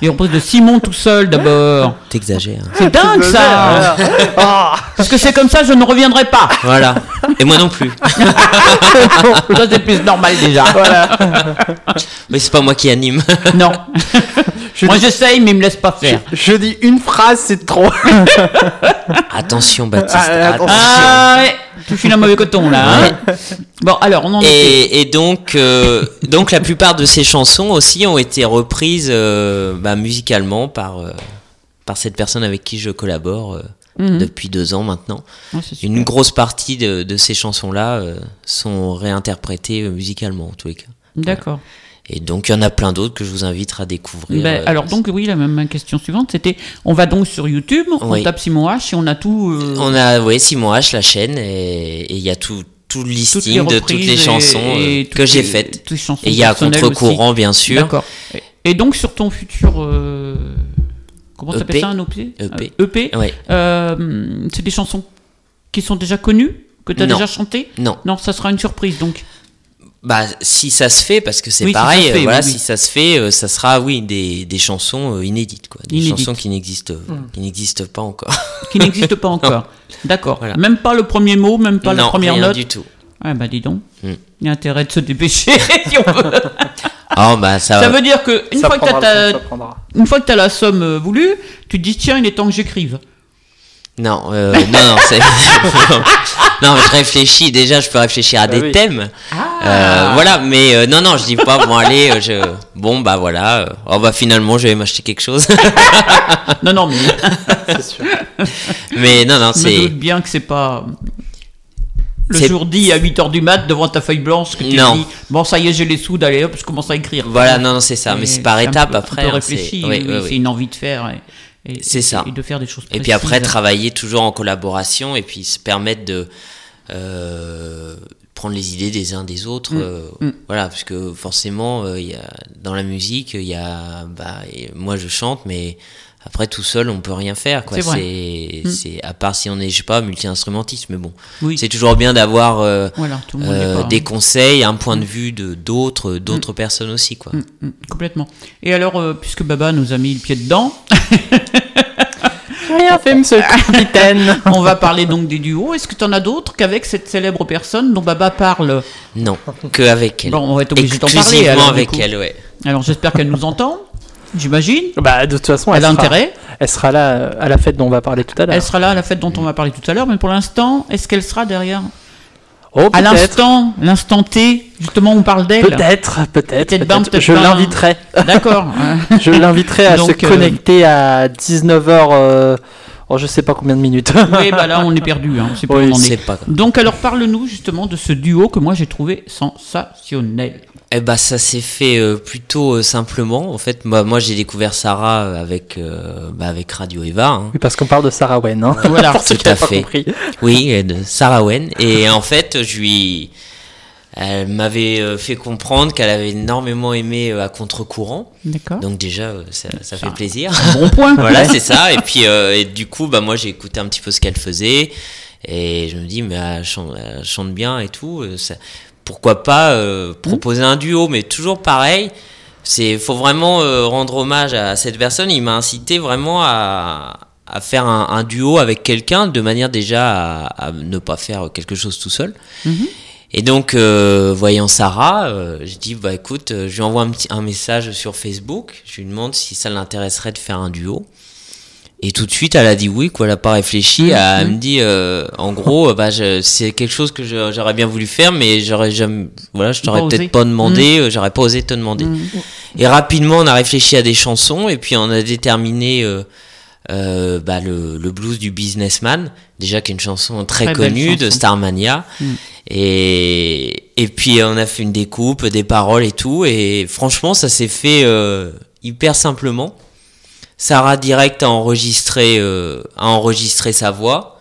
Les reprises de Simon tout seul d'abord. T'exagères. C'est dingue ça. Ah, Parce que c'est comme ça, je ne reviendrai pas. Voilà. Et moi non plus. Ça c'est plus normal déjà. Mais c'est pas moi qui anime. Non. je, Moi dis, j'essaye, mais il me laisse pas faire. je dis une phrase, c'est trop. Attention, Baptiste. Ah, attention. Ah ouais, tu files un mauvais coton là. hein. Bon alors on en. Et, et donc, euh, donc la plupart de ces chansons aussi ont été reprises euh, bah, musicalement par, euh, par cette personne avec qui je collabore Mhm. depuis deux ans maintenant. Une grosse partie de, de ces chansons-là euh, sont réinterprétées musicalement en tous les cas. D'accord. Et donc il y en a plein d'autres que je vous invite à découvrir. Ben, euh, alors donc oui, la même ma question suivante, c'était, on va donc sur YouTube, on Oui. tape Simon H et on a tout. euh, On a, ouais, Simon H, la chaîne, et il y a tout, tout le toutes listing de toutes les chansons et euh, que j'ai faites. Et il y a contre-courant, bien sûr. D'accord. Et- donc sur ton futur, euh, comment EP. t'appelles ça un EP EP. EP Ouais. euh, c'est des chansons qui sont déjà connues, que tu as Non. déjà chantées? Non. Non, ça sera une surprise donc. Bah, si ça se fait, parce que c'est Oui, si ça pareil, se fait, euh, voilà, oui, oui. si ça se fait, euh, ça sera, oui, des, des chansons euh, inédites, quoi. Des Inédites. chansons qui n'existent, qui n'existent pas encore. Qui n'existe pas encore. D'accord. Voilà. Même pas le premier mot, même pas la première rien note. du tout. Ah bah dis donc. Mm. Il y a intérêt de se dépêcher si on veut. Oh, bah, ça, Ça veut dire que une Ça fois que le ta- une fois que tu as la somme euh, voulue, tu te dis tiens, il est temps que j'écrive. Non, euh, non, non, c'est. non, je réfléchis, déjà, je peux réfléchir à Bah des oui. thèmes. Ah. Euh, voilà, mais euh, non, non, je dis pas, bon, allez, euh, je. Bon, bah voilà, euh, oh, bah finalement, je vais m'acheter quelque chose. Non, non, mais C'est sûr. mais non, non, je me c'est. doute bien que c'est pas le jour dit à 8h du mat devant ta feuille blanche que tu Non. dis bon ça y est j'ai les sous d'aller hop je commence à écrire. Voilà, non, non, c'est ça, mais c'est par étapes peu- après. Hein, c'est- oui, oui, oui, une envie de faire et, et- C'est ça. et de faire des choses Et puis après, travailler toujours en collaboration et puis se permettre de euh, prendre les idées des uns des autres. Mm. euh, Mm. Voilà, parce que forcément, euh, y a, dans la musique, il y a, bah, moi je chante, mais après tout seul, on peut rien faire. quoi. C'est Mm. c'est- à part si on est, je sais pas, multi-instrumentiste, mais bon, Oui. c'est toujours bien d'avoir euh, Voilà, n'est euh, pas- hein. des conseils, un point de vue de d'autres, d'autres personnes aussi, quoi. Complètement. Et alors, euh, puisque Baba nous a mis le pied dedans, rien fait, monsieur le capitaine. on va parler donc des duos. Est-ce que tu en as d'autres qu'avec cette célèbre personne dont Baba parle? Non, que avec elle. Bon, on va être obligé d'en parler. Alors, avec elle, ouais. Alors, j'espère qu'elle nous entend. J'imagine. Bah, de toute façon, elle, Elle a sera, intérêt. elle sera là euh, à la fête dont on va parler tout à l'heure. Elle sera là à la fête dont on va parler tout à l'heure. Mais pour l'instant, est-ce qu'elle sera derrière? Oh, À l'instant, l'instant T, justement, on parle d'elle. Peut-être, peut-être. Je l'inviterai. D'accord. Je l'inviterai à se euh, connecter à 19h. Euh... Oh, je sais pas combien de minutes. oui, bah là, on est perdu. Hein. On est. pas. Donc, alors, parle-nous justement de ce duo que moi j'ai trouvé sensationnel. Eh bah ça s'est fait euh, plutôt euh, simplement. En fait, moi, moi j'ai découvert Sarah euh, avec euh, bah, avec Radio Eva. hein. Oui, parce qu'on parle de Sarah Wen. Hein. Voilà, tout à fait. compris. Oui, de Sarah Wen. Et en fait, je lui, elle m'avait euh, fait comprendre qu'elle avait énormément aimé euh, à contre-courant. D'accord. Donc déjà, ça, ça fait plaisir. Bon point. voilà, c'est ça. Et puis euh, et du coup, bah moi j'ai écouté un petit peu ce qu'elle faisait et je me dis mais elle chante, elle chante bien et tout. ça- pourquoi pas euh, proposer un duo Mais toujours pareil. C'est faut vraiment euh, rendre hommage à cette personne. Il m'a incité vraiment à, à faire un, un duo avec quelqu'un de manière déjà à, à ne pas faire quelque chose tout seul. Mhm. Et donc, euh, voyant Sarah, euh, je dis bah écoute, euh, je lui envoie un, petit, un message sur Facebook. Je lui demande si ça l'intéresserait de faire un duo. Et tout de suite, elle a dit oui, quoi. Elle a pas réfléchi. Elle me dit, euh, en gros, euh, bah, c'est quelque chose que j'aurais bien voulu faire, mais j'aurais jamais, voilà, je t'aurais peut-être pas demandé, euh, j'aurais pas osé te demander. Mhm. Et rapidement, on a réfléchi à des chansons, et puis on a déterminé euh, euh, bah, le, le blues du businessman, déjà qui est une chanson très, connue de. Starmania. Mm. Et, et puis on a fait une découpe, des paroles et tout, et franchement, ça s'est fait hyper simplement. Sarah direct a enregistré, euh, a enregistré sa voix.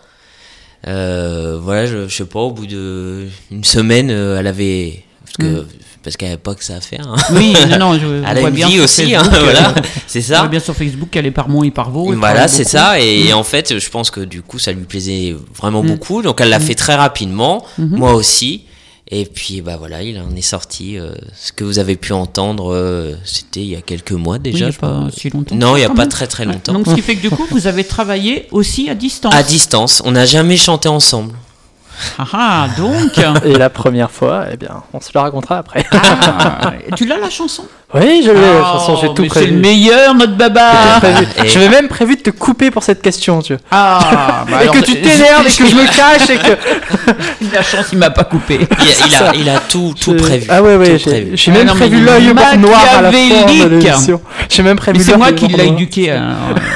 Euh, voilà, je, je sais pas, au bout de une semaine, euh, elle avait parce que parce qu'elle avait pas que ça à faire. hein. Oui, non, non, je Elle a une bien vie aussi, hein, Facebook, voilà, euh, c'est on voit ça. bien sur Facebook qu'elle est par Mont et par elle Voilà, c'est ça. Et Mm. en fait, je pense que du coup, ça lui plaisait vraiment Mm. beaucoup. Donc, elle l'a fait très rapidement, Mhm. moi aussi. Et puis, bah voilà, il en est sorti. euh, ce que vous avez pu entendre, euh, c'était il y a quelques mois Oui, il déjà. n'y a pas si longtemps. Non, il n'y a pas même. très très longtemps. Donc, ce qui fait que du coup, vous avez travaillé aussi à distance. À distance, on n'a jamais chanté ensemble. Ah, ah, donc. Et la première fois, eh bien, on se le racontera après. Ah, tu l'as la chanson? Oui, je l'ai, la Ah, chanson, j'ai tout mais C'est le prévu. meilleur, notre baba. Prévu. Et- J'avais même prévu de te couper pour cette question, tu vois. Ah, bah et alors, que tu t'énerves et que je me cache et que. La chance, il m'a pas coupé. Il, a- il a, il a tout, tout prévu. Ah ouais, ouais, tout j'ai prévu. j'ai Ah même prévu l'œil noir à la fin de. J'ai même prévu Mais c'est moi qui l'ai éduqué. hein.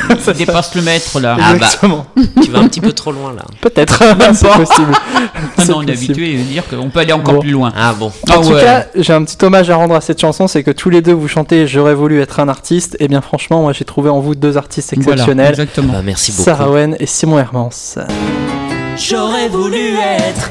Il dépasse le maître, là. Ah bah. Exactement. Tu vas un petit peu trop loin là. Peut-être, c'est possible. Ah non, on est habitué à dire qu'on peut aller encore Bon. plus loin. Ah bon. En Ah tout ouais. cas, j'ai un petit hommage à rendre à cette chanson, c'est que tous les deux vous chantez J'aurais voulu être un artiste. Et bien franchement, moi j'ai trouvé en vous deux artistes Voilà, exceptionnels, exactement. Bah, merci beaucoup. Sarah Owen et Simon Hermans. J'aurais voulu être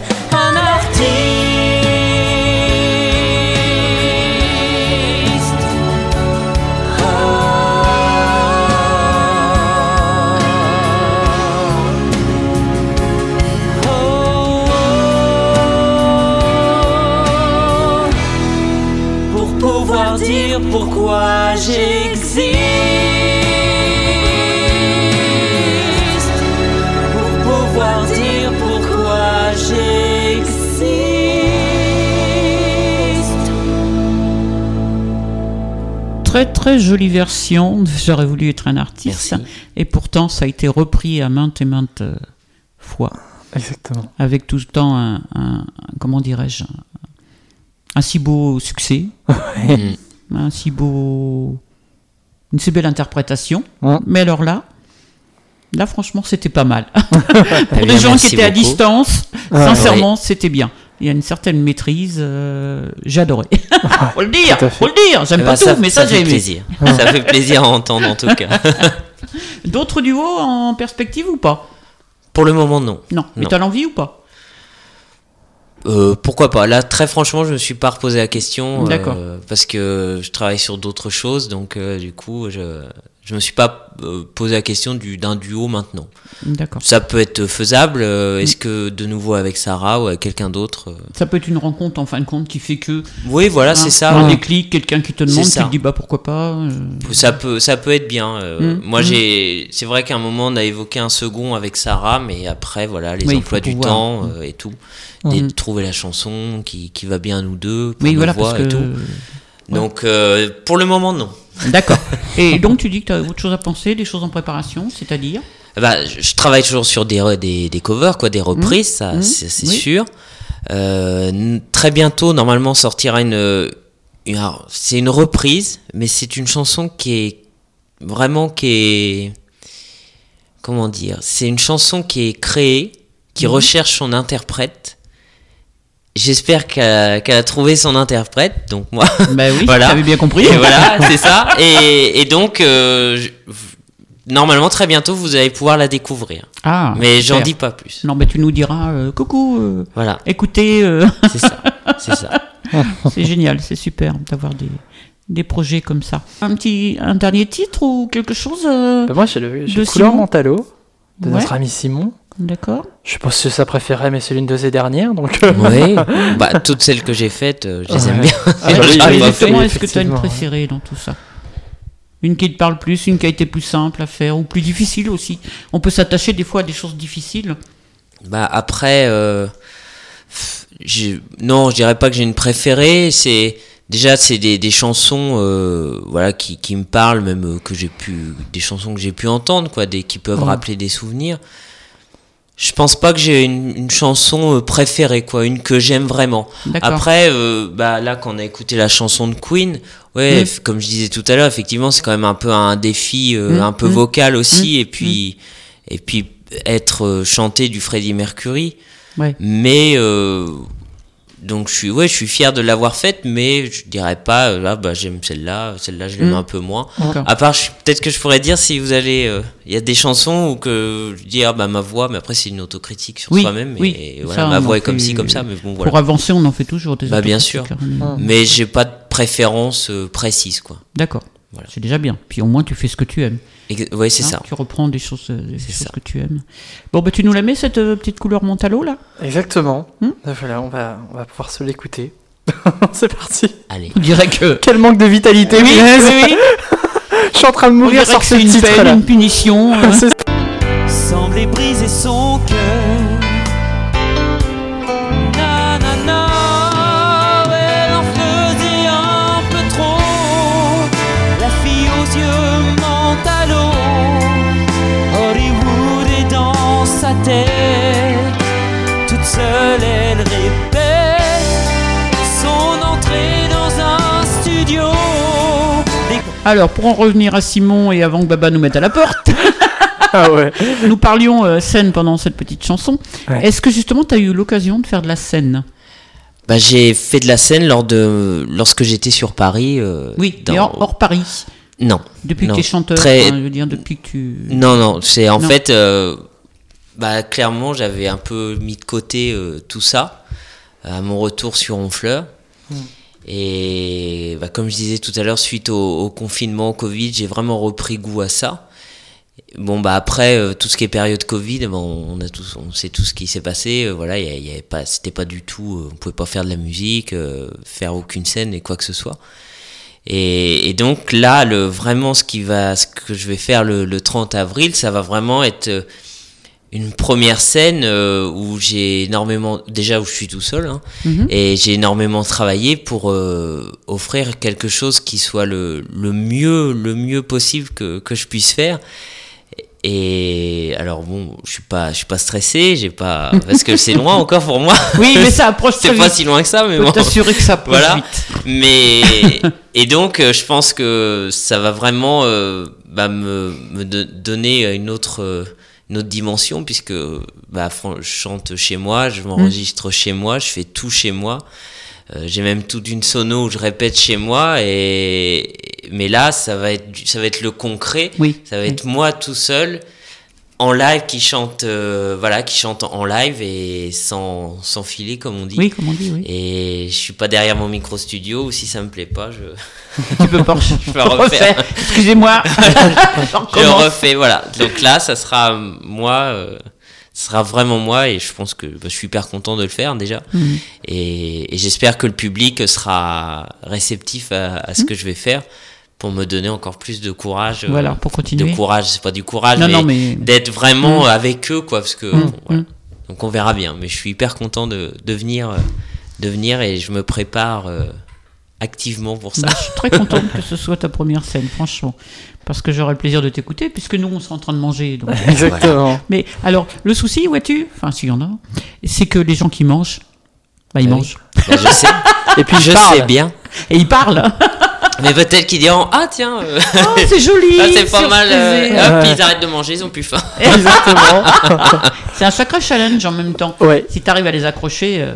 j'existe. Pour pouvoir dire pourquoi j'existe. Très très jolie version. J'aurais voulu être un artiste. Merci. Et pourtant, ça a été repris à maintes et maintes euh, fois. Exactement. Avec tout le temps un, comment dirais-je, un, un si beau succès, Mm. Un si beau, une si belle interprétation. Ouais. Mais alors là, là franchement, c'était pas mal. Eh Pour des gens qui étaient à distance, Ah, sincèrement, c'était bien. Il y a une certaine maîtrise, euh, j'adorais. faut le dire, faut le dire. J'aime Eh pas ben, tout, ça, mais ça ça, j'ai fait aimé. plaisir. ça fait plaisir à entendre en tout cas. D'autres duos en perspective ou pas? Pour le moment, non. Non. Mais Non. t'as l'envie ou pas? Euh, pourquoi pas Là, très franchement, je me suis pas reposé la question. euh, parce que je travaille sur d'autres choses, donc euh, du coup, je je me suis pas euh, posé la question du d'un duo maintenant. D'accord. Ça peut être faisable. euh, Est-ce que de nouveau avec Sarah ou avec quelqu'un d'autre euh, Ça peut être une rencontre en fin de compte qui fait que Oui, voilà, c'est ça. un déclic, quelqu'un qui te demande, tu te dis bah pourquoi pas. Ça peut, ça peut être bien. Mm. Moi, Mm. j'ai, c'est vrai qu'à un moment, on a évoqué un second avec Sarah, mais après, voilà, les Oui, emplois du pouvoir. temps et tout, et Mm. de trouver la chanson qui, qui va bien à nous deux, pour Oui, voilà, parce que. et tout. Donc, pour le moment, non. D'accord. Et donc tu dis que tu as autre chose à penser, des choses en préparation, c'est-à-dire Bah, je je travaille toujours sur des, des, des covers, quoi, des reprises, ça, Mhm. c'est, c'est Oui. sûr. Euh, très bientôt, normalement, sortira une, une- alors, c'est une reprise, mais c'est une chanson qui est vraiment qui est, comment dire, c'est une chanson qui est créée, qui Mhm. recherche son interprète. J'espère qu'elle a, trouvé son interprète, donc moi. Bah oui, Voilà. t'avais bien compris. Et voilà, c'est ça. Et, et donc, euh, je- normalement, très bientôt, vous allez pouvoir la découvrir. Ah, Mais j'en dis pas plus. Non, mais tu nous diras euh, coucou, euh, Voilà, écoutez, euh, c'est ça. C'est ça. c'est génial, c'est super d'avoir des, des projets comme ça. Un petit, un dernier titre ou quelque chose euh, Bah, moi j'ai le, De le couleur Simon Mentalo de Ouais. notre ami Simon. D'accord. Je sais pas si c'est sa préférée, mais c'est l'une de ses dernières. Donc, euh, Oui, bah, toutes celles que j'ai faites, euh, je les aime Ouais. bien. Ah, bah, oui, ah, oui, est-ce que tu as une préférée dans tout ça? Une qui te parle plus, une qui a été plus simple à faire ou plus difficile aussi. On peut s'attacher des fois à des choses difficiles. Bah, après, euh, j'ai- non, je dirais pas que j'ai une préférée. C'est déjà c'est des, des chansons, euh, voilà, qui, qui me parlent, même que j'ai pu, des chansons que j'ai pu entendre, quoi, des qui peuvent Ouais. rappeler des souvenirs. Je pense pas que j'ai une, une chanson euh, préférée, quoi, une que j'aime vraiment. Après, euh, bah là, quand on a écouté la chanson de Queen, ouais, Mm. comme je disais tout à l'heure, effectivement, c'est quand même un peu un défi, euh, Mm, un peu mm. vocal aussi, et puis, et puis être euh, chanté du Freddie Mercury. Ouais. Mais donc je suis, ouais, je suis fier de l'avoir faite, mais je dirais pas, euh, là, bah j'aime celle-là, celle-là je l'aime Mm. un peu moins. À part, peut-être que je pourrais dire si vous allez, euh, il y a des chansons où que je dis ah bah ma voix, mais après c'est une autocritique sur Oui, soi-même, oui, et voilà, ma voix est comme ci comme ça, mais bon voilà. Pour avancer, on en fait toujours des Bah, bien sûr. hein. Mais j'ai pas de préférence euh, précise, quoi. D'accord. Voilà. C'est déjà bien. Puis au moins, tu fais ce que tu aimes. Ouais, c'est hein. ça. Tu reprends des choses, euh, des C'est choses ça. que tu aimes. Bon, bah, tu nous la mets, cette euh, petite couleur Montalo, là? Exactement. Hmm? Voilà, on va, on va pouvoir se l'écouter. c'est parti. Allez. On dirait que. Quel manque de vitalité, oui, oui, oui. Je suis en train de mourir sur ce c'est une peine, titre-là. une punition. semblait briser son cœur. Seule, elle répète son entrée dans un studio. Alors, pour en revenir à Simon et avant que Baba nous mette à la porte, Ah ouais. Nous parlions euh, scène pendant cette petite chanson. Ouais. Est-ce que justement tu as eu l'occasion de faire de la scène? Bah, j'ai fait de la scène lors de lorsque j'étais sur Paris. euh, Oui, dans- hors, hors Paris. Non, Depuis Non, que tu es chanteur, très- je veux dire, depuis que tu. non, non. C'est en Non. fait, euh, bah, clairement, j'avais un peu mis de côté euh, tout ça à mon retour sur Honfleur. Et bah, comme je disais tout à l'heure, suite au, au confinement, au Covid, j'ai vraiment repris goût à ça. Bon bah après euh, tout ce qui est période Covid, bon, on a tous, on sait tout ce qui s'est passé. euh, voilà, il y a- y avait pas, c'était pas du tout, euh, on pouvait pas faire de la musique, euh, faire aucune scène et quoi que ce soit. Et, et donc là, le, vraiment, ce qui va, ce que je vais faire le, le 30 avril, ça va vraiment être euh, une première scène euh, où j'ai énormément, déjà où je suis tout seul, hein, Mhm. et j'ai énormément travaillé pour euh, offrir quelque chose qui soit le, le mieux, le mieux possible que, que je puisse faire. Et alors bon, je suis pas, je suis pas stressé, j'ai pas, parce que c'est loin encore pour moi. Oui, mais ça approche c'est pas si loin que ça, mais bon. t'assurer que ça approche Voilà. vite. Mais et donc euh, je pense que ça va vraiment euh, bah, me, me do- donner une autre autre dimension puisque bah, je chante chez moi, je m'enregistre chez moi, je fais tout chez moi. Euh, J'ai même toute une sono où je répète chez moi et mais là ça va être ça va être le concret, Oui. ça va être moi tout seul en live qui chante euh, voilà qui chante en live et sans sans filer comme on dit. Oui, comme on dit, oui. Et je suis pas derrière mon micro studio ou si ça me plaît pas, je, Tu peux pas je peux refaire. Excusez-moi. Je refais, voilà. Donc là, ça sera euh, moi, euh, ça sera vraiment moi et je pense que bah, je suis hyper content de le faire déjà. Mhm. Et, et j'espère que le public sera réceptif à, à ce que je vais faire pour me donner encore plus de courage. euh, Voilà, pour de continuer. courage, c'est pas du courage, Non, mais, non, mais. d'être vraiment Mhm. avec eux, quoi, parce que bon, voilà. mhm. Donc on verra bien, mais je suis hyper content de, de venir, euh, de venir et je me prépare euh, activement pour ça. Bah, je suis très contente que ce soit ta première scène, franchement. Parce que j'aurai le plaisir de t'écouter, puisque nous, on sera en train de manger. donc. Exactement. Mais alors, le souci, vois-tu, enfin, s'il y en a, c'est que les gens qui mangent, bah, ils Ah oui. mangent. Bah, je sais, Et puis je je parle. sais bien. Et ils parlent. Mais peut-être qu'ils diront Ah, tiens, euh, Oh, c'est joli. ah, c'est pas mal. euh, surprisé. hop, ils arrêtent de manger, ils ont plus faim. Exactement. C'est un sacré challenge en même temps. ouais. Si tu arrives à les accrocher, euh,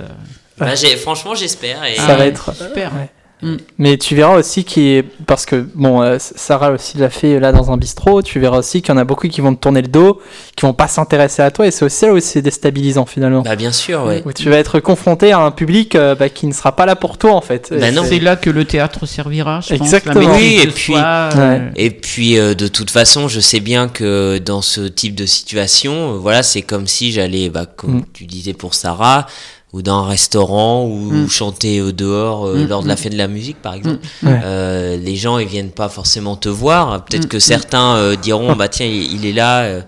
Bah, j'ai- franchement, j'espère. Et... Ça va être- super. Ouais. Mm. Mais tu verras aussi qui parce que bon, euh, Sarah aussi l'a fait là dans un bistrot. Tu verras aussi qu'il y en a beaucoup qui vont te tourner le dos, qui vont pas s'intéresser à toi, et c'est aussi là où c'est déstabilisant finalement. Bah, bien sûr, ouais. Où tu vas être confronté à un public euh, bah, qui ne sera pas là pour toi en fait. Bah c'est- là que le théâtre servira, je. Exactement. Oui, et puis- euh. Et puis euh, de toute façon, je sais bien que dans ce type de situation, euh, voilà, c'est comme si j'allais, bah, comme Mm. tu disais pour Sarah, ou dans un restaurant, ou Mm. chanter euh, dehors euh, Mm, lors de la mm. fête de la musique, par exemple. Ouais. Euh, les gens, ils viennent pas forcément te voir. Peut-être que certains euh, diront, bah tiens, il, il est là. euh,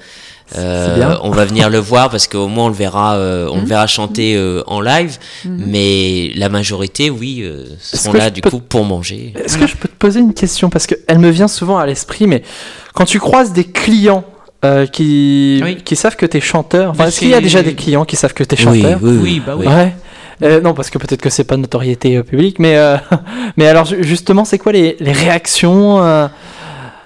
on va venir le voir parce qu'au moins on le verra, on le verra chanter en live. Mais la majorité, oui, seront que là du peux- coup pour manger. Est-ce que je peux te poser une question? Parce qu'elle me vient souvent à l'esprit, mais quand tu croises des clients euh, qui Oui. qui savent que t'es chanteur, enfin, est-ce qu'il y a déjà des clients qui savent que t'es Oui, chanteur oui, Oui, bah oui. Ouais. Euh, non, parce que peut-être que c'est pas de notoriété euh, publique, mais euh, mais alors ju- justement, c'est quoi les, les réactions euh,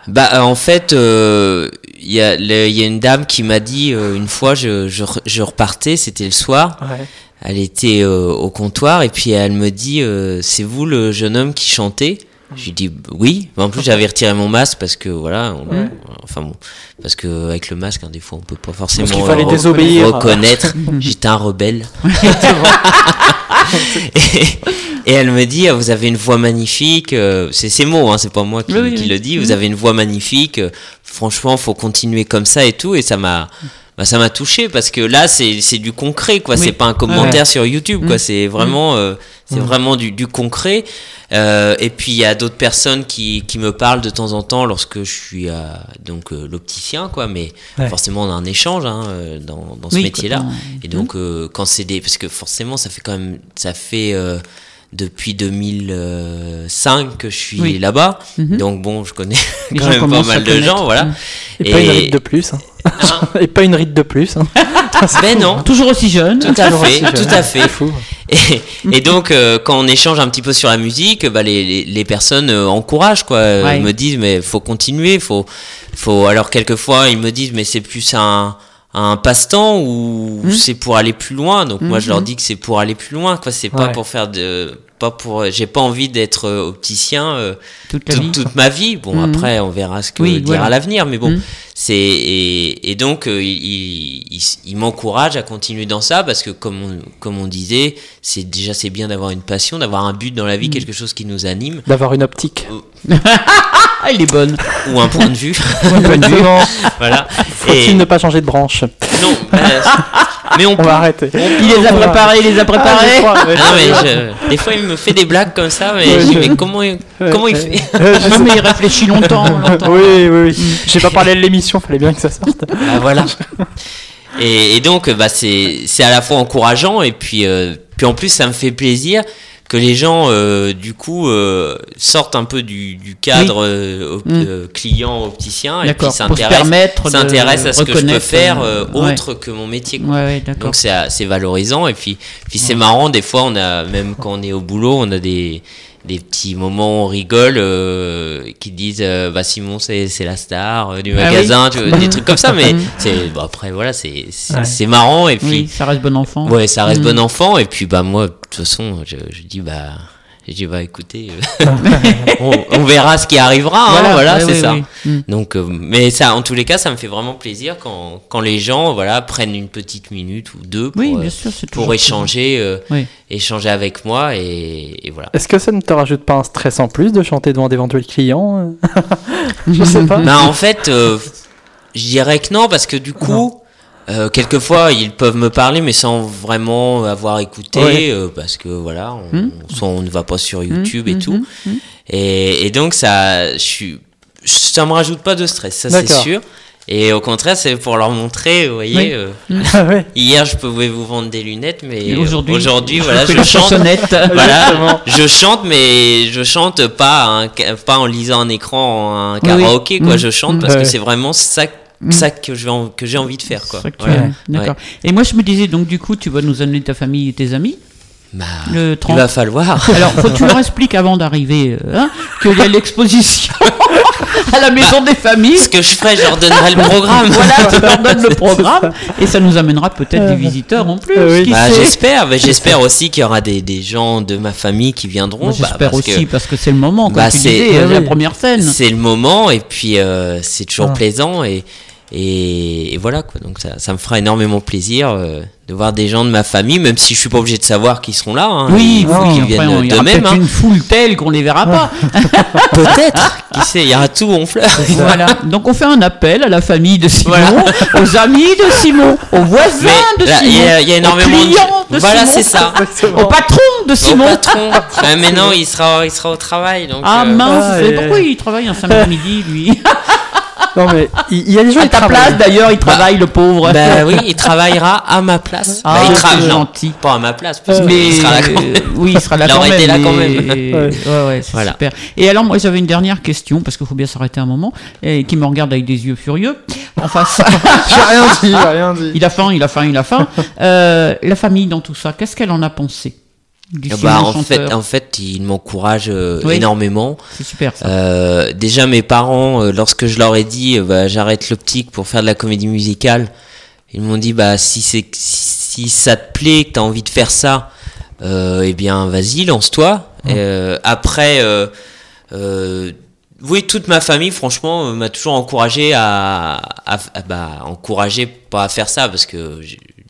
Bah en fait, euh, il y, a le- il y a une dame qui m'a dit euh, une fois, je, je, re- je repartais, c'était le soir, Ouais. elle était euh, au comptoir et puis elle me dit, euh, c'est vous le jeune homme qui chantait? Je lui dis oui. En plus, j'avais retiré mon masque parce que voilà, on- Ouais. enfin bon, parce que avec le masque, hein, des fois, on peut pas forcément qu'il fallait euh, re- désobéir. reconnaître. J'étais un rebelle. et, et elle me dit, ah, vous avez une voix magnifique. euh, c'est ces mots, hein, c'est pas moi qui, Oui, oui, qui oui. le dis. Vous avez une voix magnifique. euh, franchement, faut continuer comme ça et tout. Et ça m'a, bah, ça m'a touché parce que là, c'est, du concret, quoi. Oui. C'est pas un commentaire sur YouTube, quoi. Mhm. C'est vraiment, euh, c'est Mhm. vraiment du, du concret. Euh, et puis il y a d'autres personnes qui, qui me parlent de temps en temps lorsque je suis à donc euh, l'opticien, quoi. Mais Ouais. forcément, on a un échange hein, dans, dans ce Oui, métier-là. Et donc, quand c'est des. Parce que forcément, ça fait quand même. Ça fait. Depuis 2005 que je suis Oui. là-bas. Mhm. Donc, bon, je connais quand même pas mal de gens, voilà. Mm. Et, pas une ride de plus. hein. Hein Et pas une ride de plus. hein. ben non, Toujours aussi jeune. tout à fait, tout à fait. Fou. Et, et donc, euh, quand on échange un petit peu sur la musique, bah, les, les, les personnes euh, encouragent, quoi. Ouais. Ils me disent, mais faut continuer, faut, faut. Alors, quelquefois, ils me disent, mais c'est plus un, un passe-temps ou Mhm. c'est pour aller plus loin. Donc, moi, je leur Mhm. dis que c'est pour aller plus loin, quoi. C'est pas pour faire de. Pas pour. J'ai pas envie d'être euh, opticien euh, Toute la toute, vie. toute ma vie. Bon, Mhm. après, on verra ce que Oui, dira voilà. l'avenir, mais bon, Mhm. c'est et, et donc euh, il, il, m'encourage à continuer dans ça parce que comme on, comme on disait, c'est déjà c'est bien d'avoir une passion, d'avoir un but dans la vie, Mhm. quelque chose qui nous anime D'avoir une optique. Ah, il est bonne. ou un point de vue, Exactement. voilà. Faut-il ne pas changer de branche? Non, euh, mais on On peut. va arrêter. Il les a préparés, il les a Ah, préparés. crois. Ah non, mais je- des fois il me fait des blagues comme ça, mais Ouais, je dis, ouais. mais comment il, comment il fait je mais il réfléchit longtemps. longtemps. Oui, oui, oui. J'ai pas parlé de l'émission, fallait bien que ça sorte. Ah, voilà. Et, et donc, bah, c'est c'est à la fois encourageant et puis, euh, puis en plus, ça me fait plaisir que les gens, euh, du coup, euh, sortent un peu du, du cadre euh, op- Mm. client opticien et puis s'intéressent à ce que je peux faire ouais. autre que mon métier. quoi. Ouais, ouais, d'accord. Donc c'est c'est valorisant et puis puis c'est marrant des fois on a même quand on est au boulot on a des des petits moments où on rigole euh, qui disent euh, bah Simon c'est c'est la star euh, du Ah oui. magasin tu vois, des trucs comme ça mais c'est bon, après voilà c'est c'est Ouais. marrant et puis Oui, ça reste bon enfant. ouais ça reste Mhm. bon enfant et puis bah moi de toute façon je, je dis bah je dis bah écoutez euh, on, on verra ce qui arrivera hein, voilà, ouais, c'est ça. Mm. donc, euh, mais ça, en tous les cas, ça me fait vraiment plaisir quand, quand les gens, voilà, prennent une petite minute ou deux pour, Oui, euh, bien sûr, c'est pour toujours échanger, euh, Oui. échanger avec moi et, et voilà. Est-ce que ça ne te rajoute pas un stress en plus de chanter devant d'éventuels clients Je sais pas. Ben, en fait, euh, je dirais que non parce que du coup. Euh, quelquefois, ils peuvent me parler, mais sans vraiment avoir écouté, Ouais. euh, parce que voilà, on, Hmm. soit on ne va pas sur YouTube et Mhm, tout. Et, et donc, ça, je suis, ça me rajoute pas de stress, ça c'est sûr. Et au contraire, c'est pour leur montrer, vous voyez, Oui. euh, Ah. Hier, je pouvais vous vendre des lunettes, mais aujourd'hui, aujourd'hui, voilà, je chante. Voilà, je chante, mais je chante pas, un ca- pas en lisant un écran, un karaoké, oui. quoi. Je chante parce que c'est vraiment ça, Mm. ça que j'ai en- que j'ai envie de faire, quoi. Voilà. D'accord. Et moi, je me disais, donc, du coup, tu vas nous amener ta famille et tes amis Bah, le il 30. va falloir. Alors, faut que tu leur expliques avant d'arriver euh, hein, qu'il y a l'exposition à la maison des familles. Ce que je ferai, je leur donnerai le programme. Voilà, tu leur donnes le programme et ça nous amènera peut-être des visiteurs en plus. Euh, oui. Bah, j'espère, mais j'espère aussi qu'il y aura des, des gens de ma famille qui viendront. Bah, J'espère que aussi parce que c'est le moment, comme Bah, tu disais, euh, la oui. première scène. C'est le moment et puis euh, c'est toujours Ah. plaisant et, et, et voilà quoi. Donc ça, ça me fera énormément plaisir euh, de voir des gens de ma famille, même si je suis pas obligé de savoir qu'ils seront là. hein. Oui, Il faut oui, qu'ils viennent on- aura d'eux-mêmes. peut-être hein. une foule telle qu'on les verra pas. Peut-être. Qui sait, il y aura tout en fleurs. voilà. Donc on fait un appel à la famille de Simon, Voilà. aux amis de Simon, aux voisins Mais de là, Simon, y a- il y a énormément aux de- clients de, Voilà, Simon, c'est ça. au patron de Mon Simon. patron. Ah, mais non, il sera, il sera au travail. Donc, Ah euh, mince, Ah, et- pourquoi il travaille un samedi midi lui? Non, mais il il y a des gens À qui ta place travaillent. d'ailleurs, il travaille le pauvre. Bah oui, il travaillera à ma place. Ah, Bah, il c'est travaille gentil. pas à ma place, parce Euh, qu'il Mais sera là quand euh, même. oui, il sera là Il quand aurait même. été là quand mais- même. Ouais, ouais, c'est Voilà. super. Et alors, moi, j'avais une dernière question, parce qu'il faut bien s'arrêter un moment, et qui me regarde avec des yeux furieux. Enfin, ça- J'ai rien dit, j'ai rien dit. il a faim, il a faim, il a faim. Euh, la famille dans tout ça, qu'est-ce qu'elle en a pensé? Du Ah Bah, en chanteur fait, en fait, il m'encourage euh, Oui. énormément. C'est super ça. Euh, déjà, mes parents, euh, lorsque je leur ai dit, euh, bah, j'arrête l'optique pour faire de la comédie musicale, ils m'ont dit, bah, si c'est, si ça te plaît, que t'as envie de faire ça, euh, eh bien, vas-y, lance-toi. Euh, après, euh, euh, oui, toute ma famille, franchement, m'a toujours encouragé à, à, à- bah, encouragé pas à faire ça parce que,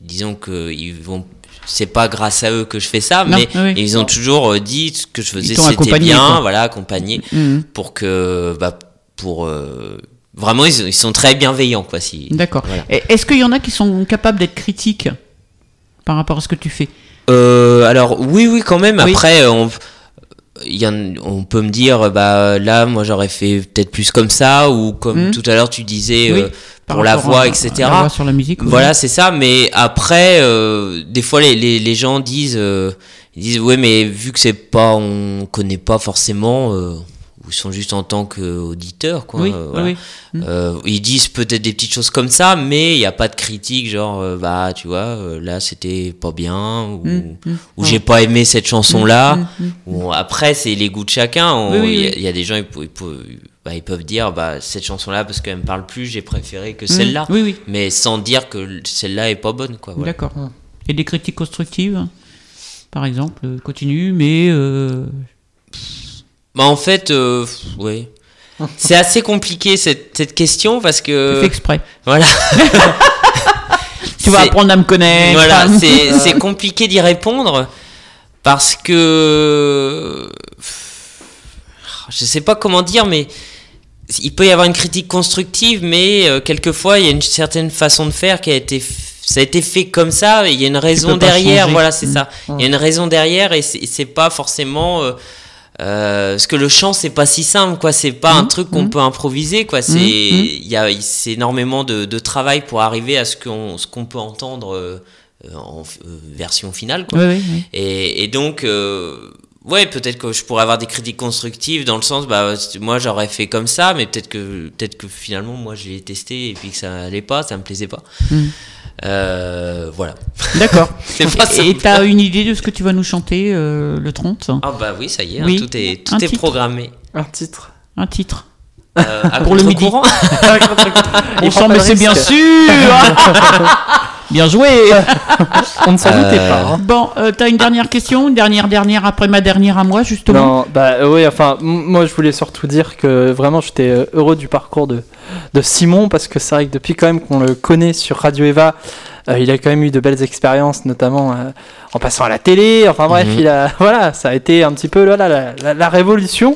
disons que ils vont, c'est pas grâce à eux que je fais ça, Non, mais oui. ils ont toujours euh, dit ce que je faisais, c'était bien, quoi. voilà, accompagné Mhm. pour que bah, pour euh, vraiment ils, ils sont très bienveillants quoi si D'accord. voilà. Est-ce qu'il y en a qui sont capables d'être critiques par rapport à ce que tu fais? Euh, alors oui oui quand même Oui. après on y en- on peut me dire bah là moi j'aurais fait peut-être plus comme ça ou comme Mhm. tout à l'heure tu disais Oui, euh, pour la voix à- etc La voix sur la musique. oui. Voilà, c'est ça. Mais après, euh, des fois, les, les, les gens disent, euh, ils disent, ouais, mais vu que c'est pas, on connaît pas forcément, euh, ils sont juste en tant qu'auditeurs, quoi. Oui, euh, oui, voilà. oui. Mm. Euh, ils disent peut-être des petites choses comme ça, mais il n'y a pas de critique, genre, euh, bah, tu vois, là, c'était pas bien, ou, Mm, mm. ou j'ai pas aimé cette chanson-là. Mm, mm, mm. Ou après, c'est les goûts de chacun. On- Oui, oui, Il y, a- oui. il y a des gens, ils, ils bah, ils peuvent dire, bah, cette chanson-là, parce qu'elle me parle plus, j'ai préféré que celle-là. Mm. Oui, oui. Mais sans dire que celle-là est pas bonne, quoi. voilà. D'accord. Et des critiques constructives, hein, par exemple, euh, continue, mais euh, Bah, en fait, euh, oui. C'est assez compliqué cette, cette question parce tu que. fais exprès. Voilà. Tu vas apprendre à me connaître. Voilà, c'est c'est compliqué d'y répondre parce que je sais pas comment dire, mais il peut y avoir une critique constructive, mais euh, quelquefois il y a une certaine façon de faire qui a été ça a été fait comme ça, et il y a une raison derrière, changer. voilà, c'est ça. Il y a une raison derrière, et c'est pas forcément. euh, euh, parce que le chant c'est pas si simple quoi c'est pas un Mhm, truc qu'on mhm. peut improviser quoi c'est il y a c'est énormément de, de travail pour arriver à ce qu'on ce qu'on peut entendre euh, en euh, version finale quoi Oui, oui, oui. et, et donc, euh, ouais, peut-être que je pourrais avoir des critiques constructives dans le sens, bah, moi j'aurais fait comme ça, mais peut-être que, peut-être que finalement, moi je l'ai testé et puis que ça allait pas, ça me plaisait pas. Mm. Euh, voilà. D'accord. Et t'as une idée de ce que tu vas nous chanter euh, le 30 Ah bah oui, ça y est, hein, tout est, tout Un est titre. programmé. Un titre. Un titre. Euh, à Pour le midi. Il On prend s'en mais c'est bien sûr Bien joué On ne s'en doutait pas. hein. Bon, euh, t'as une dernière question Une dernière, dernière après ma dernière à moi, justement? Non, bah euh, oui, enfin, m- moi je voulais surtout dire que vraiment j'étais euh, heureux du parcours de, de Simon parce que c'est vrai que depuis quand même qu'on le connaît sur Radio Eva, euh, il a quand même eu de belles expériences, notamment euh, en passant à la télé. Enfin bref, Mhm. il a, voilà, ça a été un petit peu voilà, la, la, la révolution.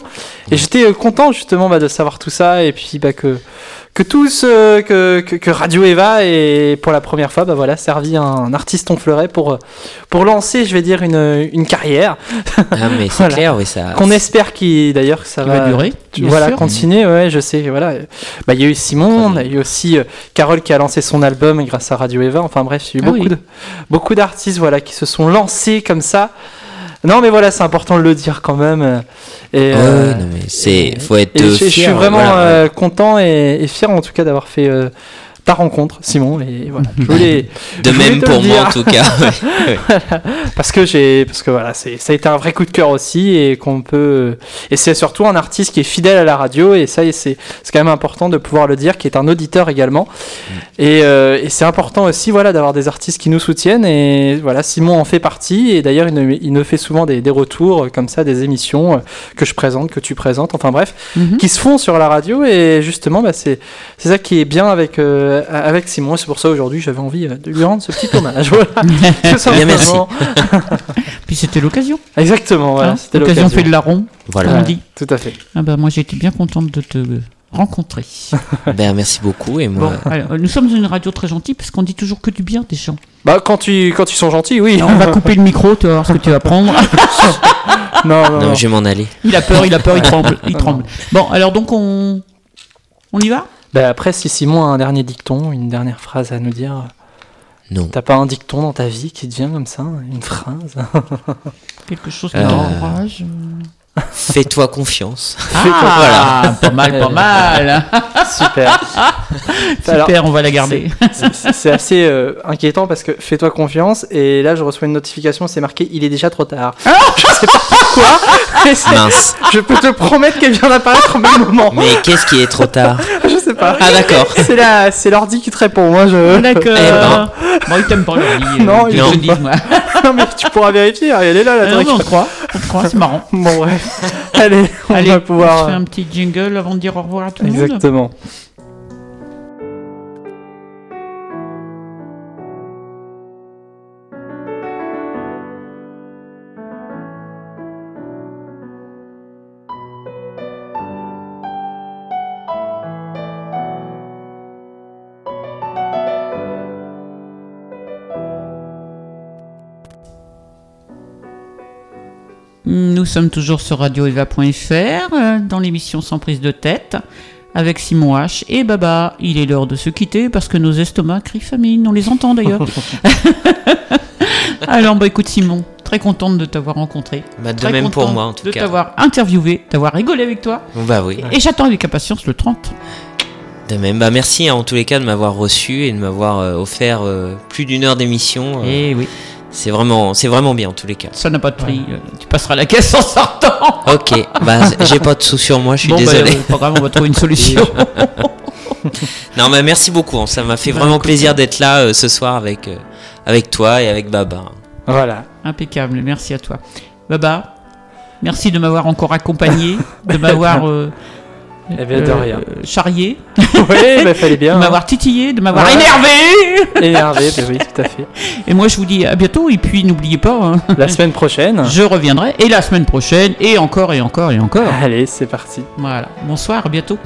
Et j'étais euh, content justement bah, de savoir tout ça et puis bah, que que tous, euh, que, que, que Radio Eva ait pour la première fois, bah voilà, servi un artiste onfleuret pour pour lancer, je vais dire, une, une carrière Ah, mais c'est Voilà. clair, oui, ça. qu'on espère qu'il d'ailleurs que ça Qui va, va durer, voilà sûr. continuer ouais je sais voilà bah il y a eu Simon il y a eu aussi euh, Carole qui a lancé son album grâce à Radio Eva enfin bref il y a eu Ah beaucoup oui. de beaucoup d'artistes voilà qui se sont lancés comme ça non mais voilà c'est important de le dire quand même. Et, Ouais, euh, non, mais c'est, faut être et je, je suis fier, vraiment voilà, euh, content et, et fier en tout cas d'avoir fait euh, ta rencontre Simon et voilà je voulais De je même pour moi dire. en tout cas. ouais. parce que j'ai parce que voilà c'est ça a été un vrai coup de cœur aussi et qu'on peut et c'est surtout un artiste qui est fidèle à la radio et ça et c'est c'est quand même important de pouvoir le dire qui est un auditeur également et, euh, et c'est important aussi voilà d'avoir des artistes qui nous soutiennent et voilà Simon en fait partie et d'ailleurs il, ne- il nous fait souvent des, des retours comme ça des émissions euh, que je présente que tu présentes enfin bref Mhm. qui se font sur la radio et justement bah, c'est c'est ça qui est bien avec euh, avec Simon et c'est pour ça aujourd'hui j'avais envie euh, de lui rendre ce petit hommage voilà Tout Bien, merci. simplement. Puis c'était l'occasion. Exactement, voilà, hein. c'était L'occasion l'occasion. fait le larron, Voilà. comme on dit. Tout à fait. Ah bah, moi, j'ai été bien contente de te rencontrer. Ben, merci beaucoup et Bon, moi. alors, nous sommes une radio très gentille parce qu'on dit toujours que du bien des gens. Bah, quand, tu, quand ils sont gentils, oui. On va couper le micro, tu vas voir ce que tu vas prendre. non, non, Non, non. je vais m'en aller. Il a peur, il a peur, il tremble. Il tremble. Bon, alors donc on, on y va? Bah, après, si Simon a un dernier dicton, une dernière phrase à nous dire, Non. t'as pas un dicton dans ta vie qui te vient comme ça, une phrase Quelque chose qui Euh, t'encourage Fais-toi confiance. Ah, pas mal, pas mal. Super. Alors, Super, on va la garder. c'est- assez euh, inquiétant parce que fais-toi confiance et là je reçois une notification, c'est marqué il est déjà trop tard. je sais pas pourquoi, Mince. je peux te promettre qu'elle vient d'apparaître au même moment. Mais qu'est-ce qui est trop tard? Pas. Ah d'accord. C'est la, c'est l'ordi qui te répond. Moi, je. D'accord. Eh ben. Bon, il t'aime pas l'ordi. Non, il je aime te dis, moi. non, mais tu pourras vérifier. hein, Elle est là, la mais truc. on croit, on croit, c'est marrant. Bon, bref. Allez, on Allez, va pouvoir. se fait un petit jingle avant de dire au revoir à tout le monde. Exactement. Nous sommes toujours sur radioeva.fr euh, dans l'émission Sans prise de tête avec Simon H et Baba. Il est l'heure de se quitter parce que nos estomacs crient famine. On les entend d'ailleurs. Alors, bah écoute Simon, très contente de t'avoir rencontré. Bah, de Très même pour moi, en tout de cas. t'avoir interviewé, d'avoir rigolé avec toi. Bah oui. Et j'attends avec impatience le 30. De même, bah merci hein, en tous les cas de m'avoir reçu et de m'avoir euh, offert euh, plus d'une heure d'émission. Euh, Et oui, C'est vraiment, c'est vraiment bien en tous les cas. ça n'a pas de prix. euh, Tu passeras la caisse en sortant. Ok, bah j'ai pas de sous sur moi, je suis bon, bah, désolé. euh, pas grave, on va trouver une solution. Non, mais merci beaucoup. hein, Ça m'a fait Bah, vraiment écoute, plaisir d'être là euh, ce soir avec euh, avec toi et avec Baba. Voilà. Impeccable, merci à toi. Baba, merci de m'avoir encore accompagné, de m'avoir euh, Eh bien, de euh, rien. charrié, Oui, bah, fallait bien. de hein. m'avoir titillé, de m'avoir énervé. Énervé, bah oui, tout à fait. Et moi, je vous dis à bientôt. Et puis, n'oubliez pas, hein, La semaine prochaine. je reviendrai. Et la semaine prochaine, et encore, et encore, et encore. Allez, c'est parti. Voilà. Bonsoir, à bientôt.